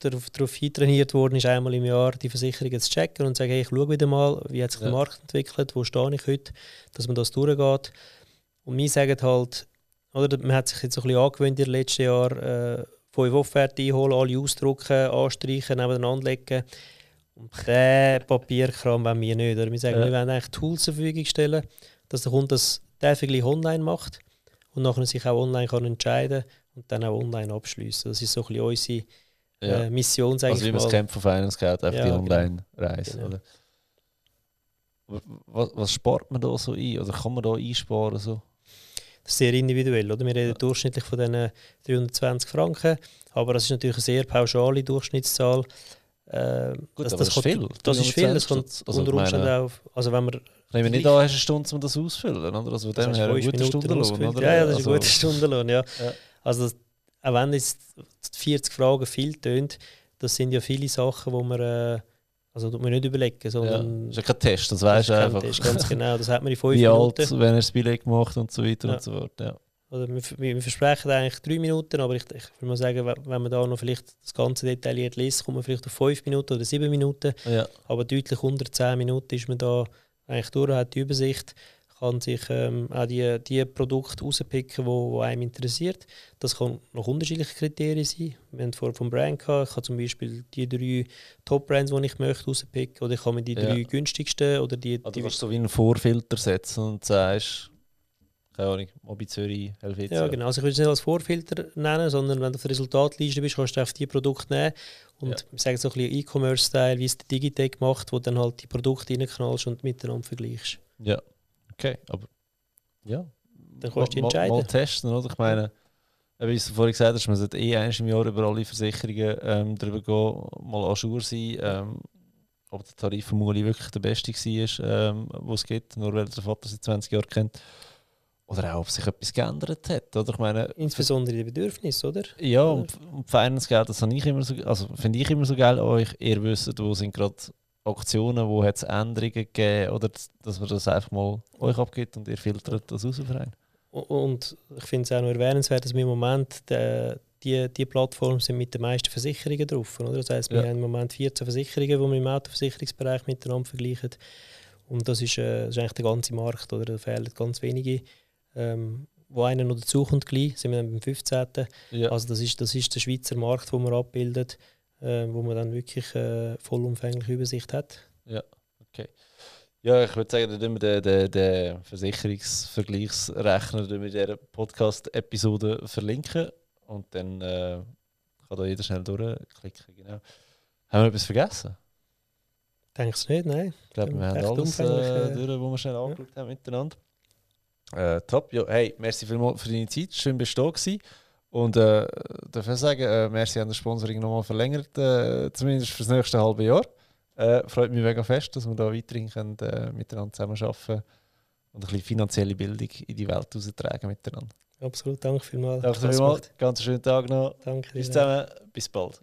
darauf, darauf trainiert worden ist, einmal im Jahr die Versicherungen zu checken und zu sagen, hey, ich schaue wieder mal, wie hat sich Ja. der Markt entwickelt, wo stehe ich heute, dass man das durchgeht. Und wir sagen halt, oder, man hat sich jetzt so ein bisschen angewöhnt in den letzten Jahren, äh, fünf Offerten einholen, alle ausdrucken, anstreichen, nebeneinander legen. Und den Papierkram wollen wir nicht. Oder? Wir sagen, Ja. wir wollen eigentlich Tools zur Verfügung stellen, dass der Kunde das Vergleich online macht und nachher sich auch online kann entscheiden und dann auch online abschließen. Das ist so ein bisschen unsere ja. äh, Mission, sage also wie ich man es mal. kennt von Finance Geld, einfach Ja, die genau. Online-Reise. Genau. Oder? Was, was spart man da so ein? Oder kann man da einsparen? So? Das ist sehr individuell. Oder? Wir reden Ja. durchschnittlich von diesen 320 Franken, aber das ist natürlich eine sehr pauschale Durchschnittszahl. Äh, Gut, das, das ist viel. Das ist viel, das 320 kommt also unter Umständen auch. Also wenn man Ich nehme nicht an, hast eine Stunde, um das auszufüllen. Oder? Also von das dem her ein guter Stundenlohn. Oder? Ja, ja, das ist also, ein guter Stundenlohn. Ja. Ja. Also das, auch wenn jetzt die 40 Fragen viel tönt, das sind ja viele Sachen, wo man äh, also tut man nicht überlegen, Ja. sondern Das ist ja kein Test, das weißt du einfach. ist ganz genau. Das hat man in fünf Wie Minuten. alt, wenn er das Billett gemacht und so weiter Ja. und so fort. Ja. Oder wir, wir, wir versprechen eigentlich drei Minuten, aber ich, ich würde mal sagen, wenn wenn man da noch vielleicht das Ganze detailliert liest, kommt man vielleicht auf fünf Minuten oder sieben Minuten. Ja. Aber deutlich unter zehn Minuten ist man da eigentlich durch, hat die Übersicht, kann sich ähm, auch die, die Produkte rauspicken, wo einem interessiert. Das kann nach unterschiedlichen Kriterien sein. Wir haben vorher vom Brand gehabt. Ich kann zum Beispiel die drei Top-Brands, die ich möchte, rauspicken. Oder ich kann mir die Ja. drei günstigsten oder die, Also die du kannst so wie einen Vorfilter setzen und sagst, keine Ahnung, Mobi Zürich, Helvetia. Ja, genau. Also ich würde es nicht als Vorfilter nennen, sondern wenn du auf der Resultatliste bist, kannst du auf die Produkte nehmen. Und Ja. wir sagen so ein bisschen E-Commerce-Style, wie es der Digitec macht, wo du dann halt die Produkte reinknallst und miteinander vergleichst. Ja, okay, aber ja. Dann kannst du dich Mal- entscheiden. Mal testen, oder? Ich meine, wie du vorhin gesagt hast, man sollte eh einmal im Jahr über alle Versicherungen ähm, drüber gehen, mal jour sein, ähm, ob der Tarif von Muli wirklich der beste war, ähm, wo es gibt, nur weil der Vater seit 20 Jahren kennt. Oder auch, ob sich etwas geändert hat. Oder? Ich meine, Insbesondere die Bedürfnisse, oder? Ja, und, und Finance-Geld, das habe ich immer so, also finde ich immer so geil an euch. Ihr wisst, wo sind gerade Aktionen, wo hat es Änderungen gegeben, oder dass- man das einfach mal euch abgibt und ihr filtert das raus. U- Und ich finde es auch noch erwähnenswert, dass wir im Moment äh, die, die Plattform sind mit den meisten Versicherungen drauf. Oder? Das heisst, wir Ja. haben im Moment 14 Versicherungen, die wir im Autoversicherungsbereich miteinander vergleichen. Und das ist, äh, das ist eigentlich der ganze Markt. Oder? Da fehlen ganz wenige. Ähm, wo einer noch dazukommt, gleich, sind wir dann beim 15. Ja. Also das ist, das ist der Schweizer Markt, den man abbildet, äh, wo man dann wirklich äh, vollumfängliche Übersicht hat. Ja, ich würde sagen, dann wir den, den, Versicherungsvergleichsrechner in dieser Podcast-Episode verlinken und dann äh, kann da jeder schnell durchklicken. Genau. Haben wir etwas vergessen? Denke es nicht, nein. Ich glaube, wir haben alles äh, äh, durch, was wir schnell angeschaut haben miteinander. Äh, top. Ja, hey, merci vielmals für deine Zeit. Schön bist du da gewesen. Und äh, darf ich sagen, äh, merci an das Sponsoring nochmal verlängert, äh, zumindest für das nächste halbe Jahr. Äh, freut mich mega fest, dass wir da weiterhin können, äh, miteinander zusammenarbeiten und ein bisschen finanzielle Bildung in die Welt raustragen miteinander. Absolut, danke vielmals. Danke vielmals. Ganz schönen Tag noch. Danke. Dir. zusammen. Bis bald.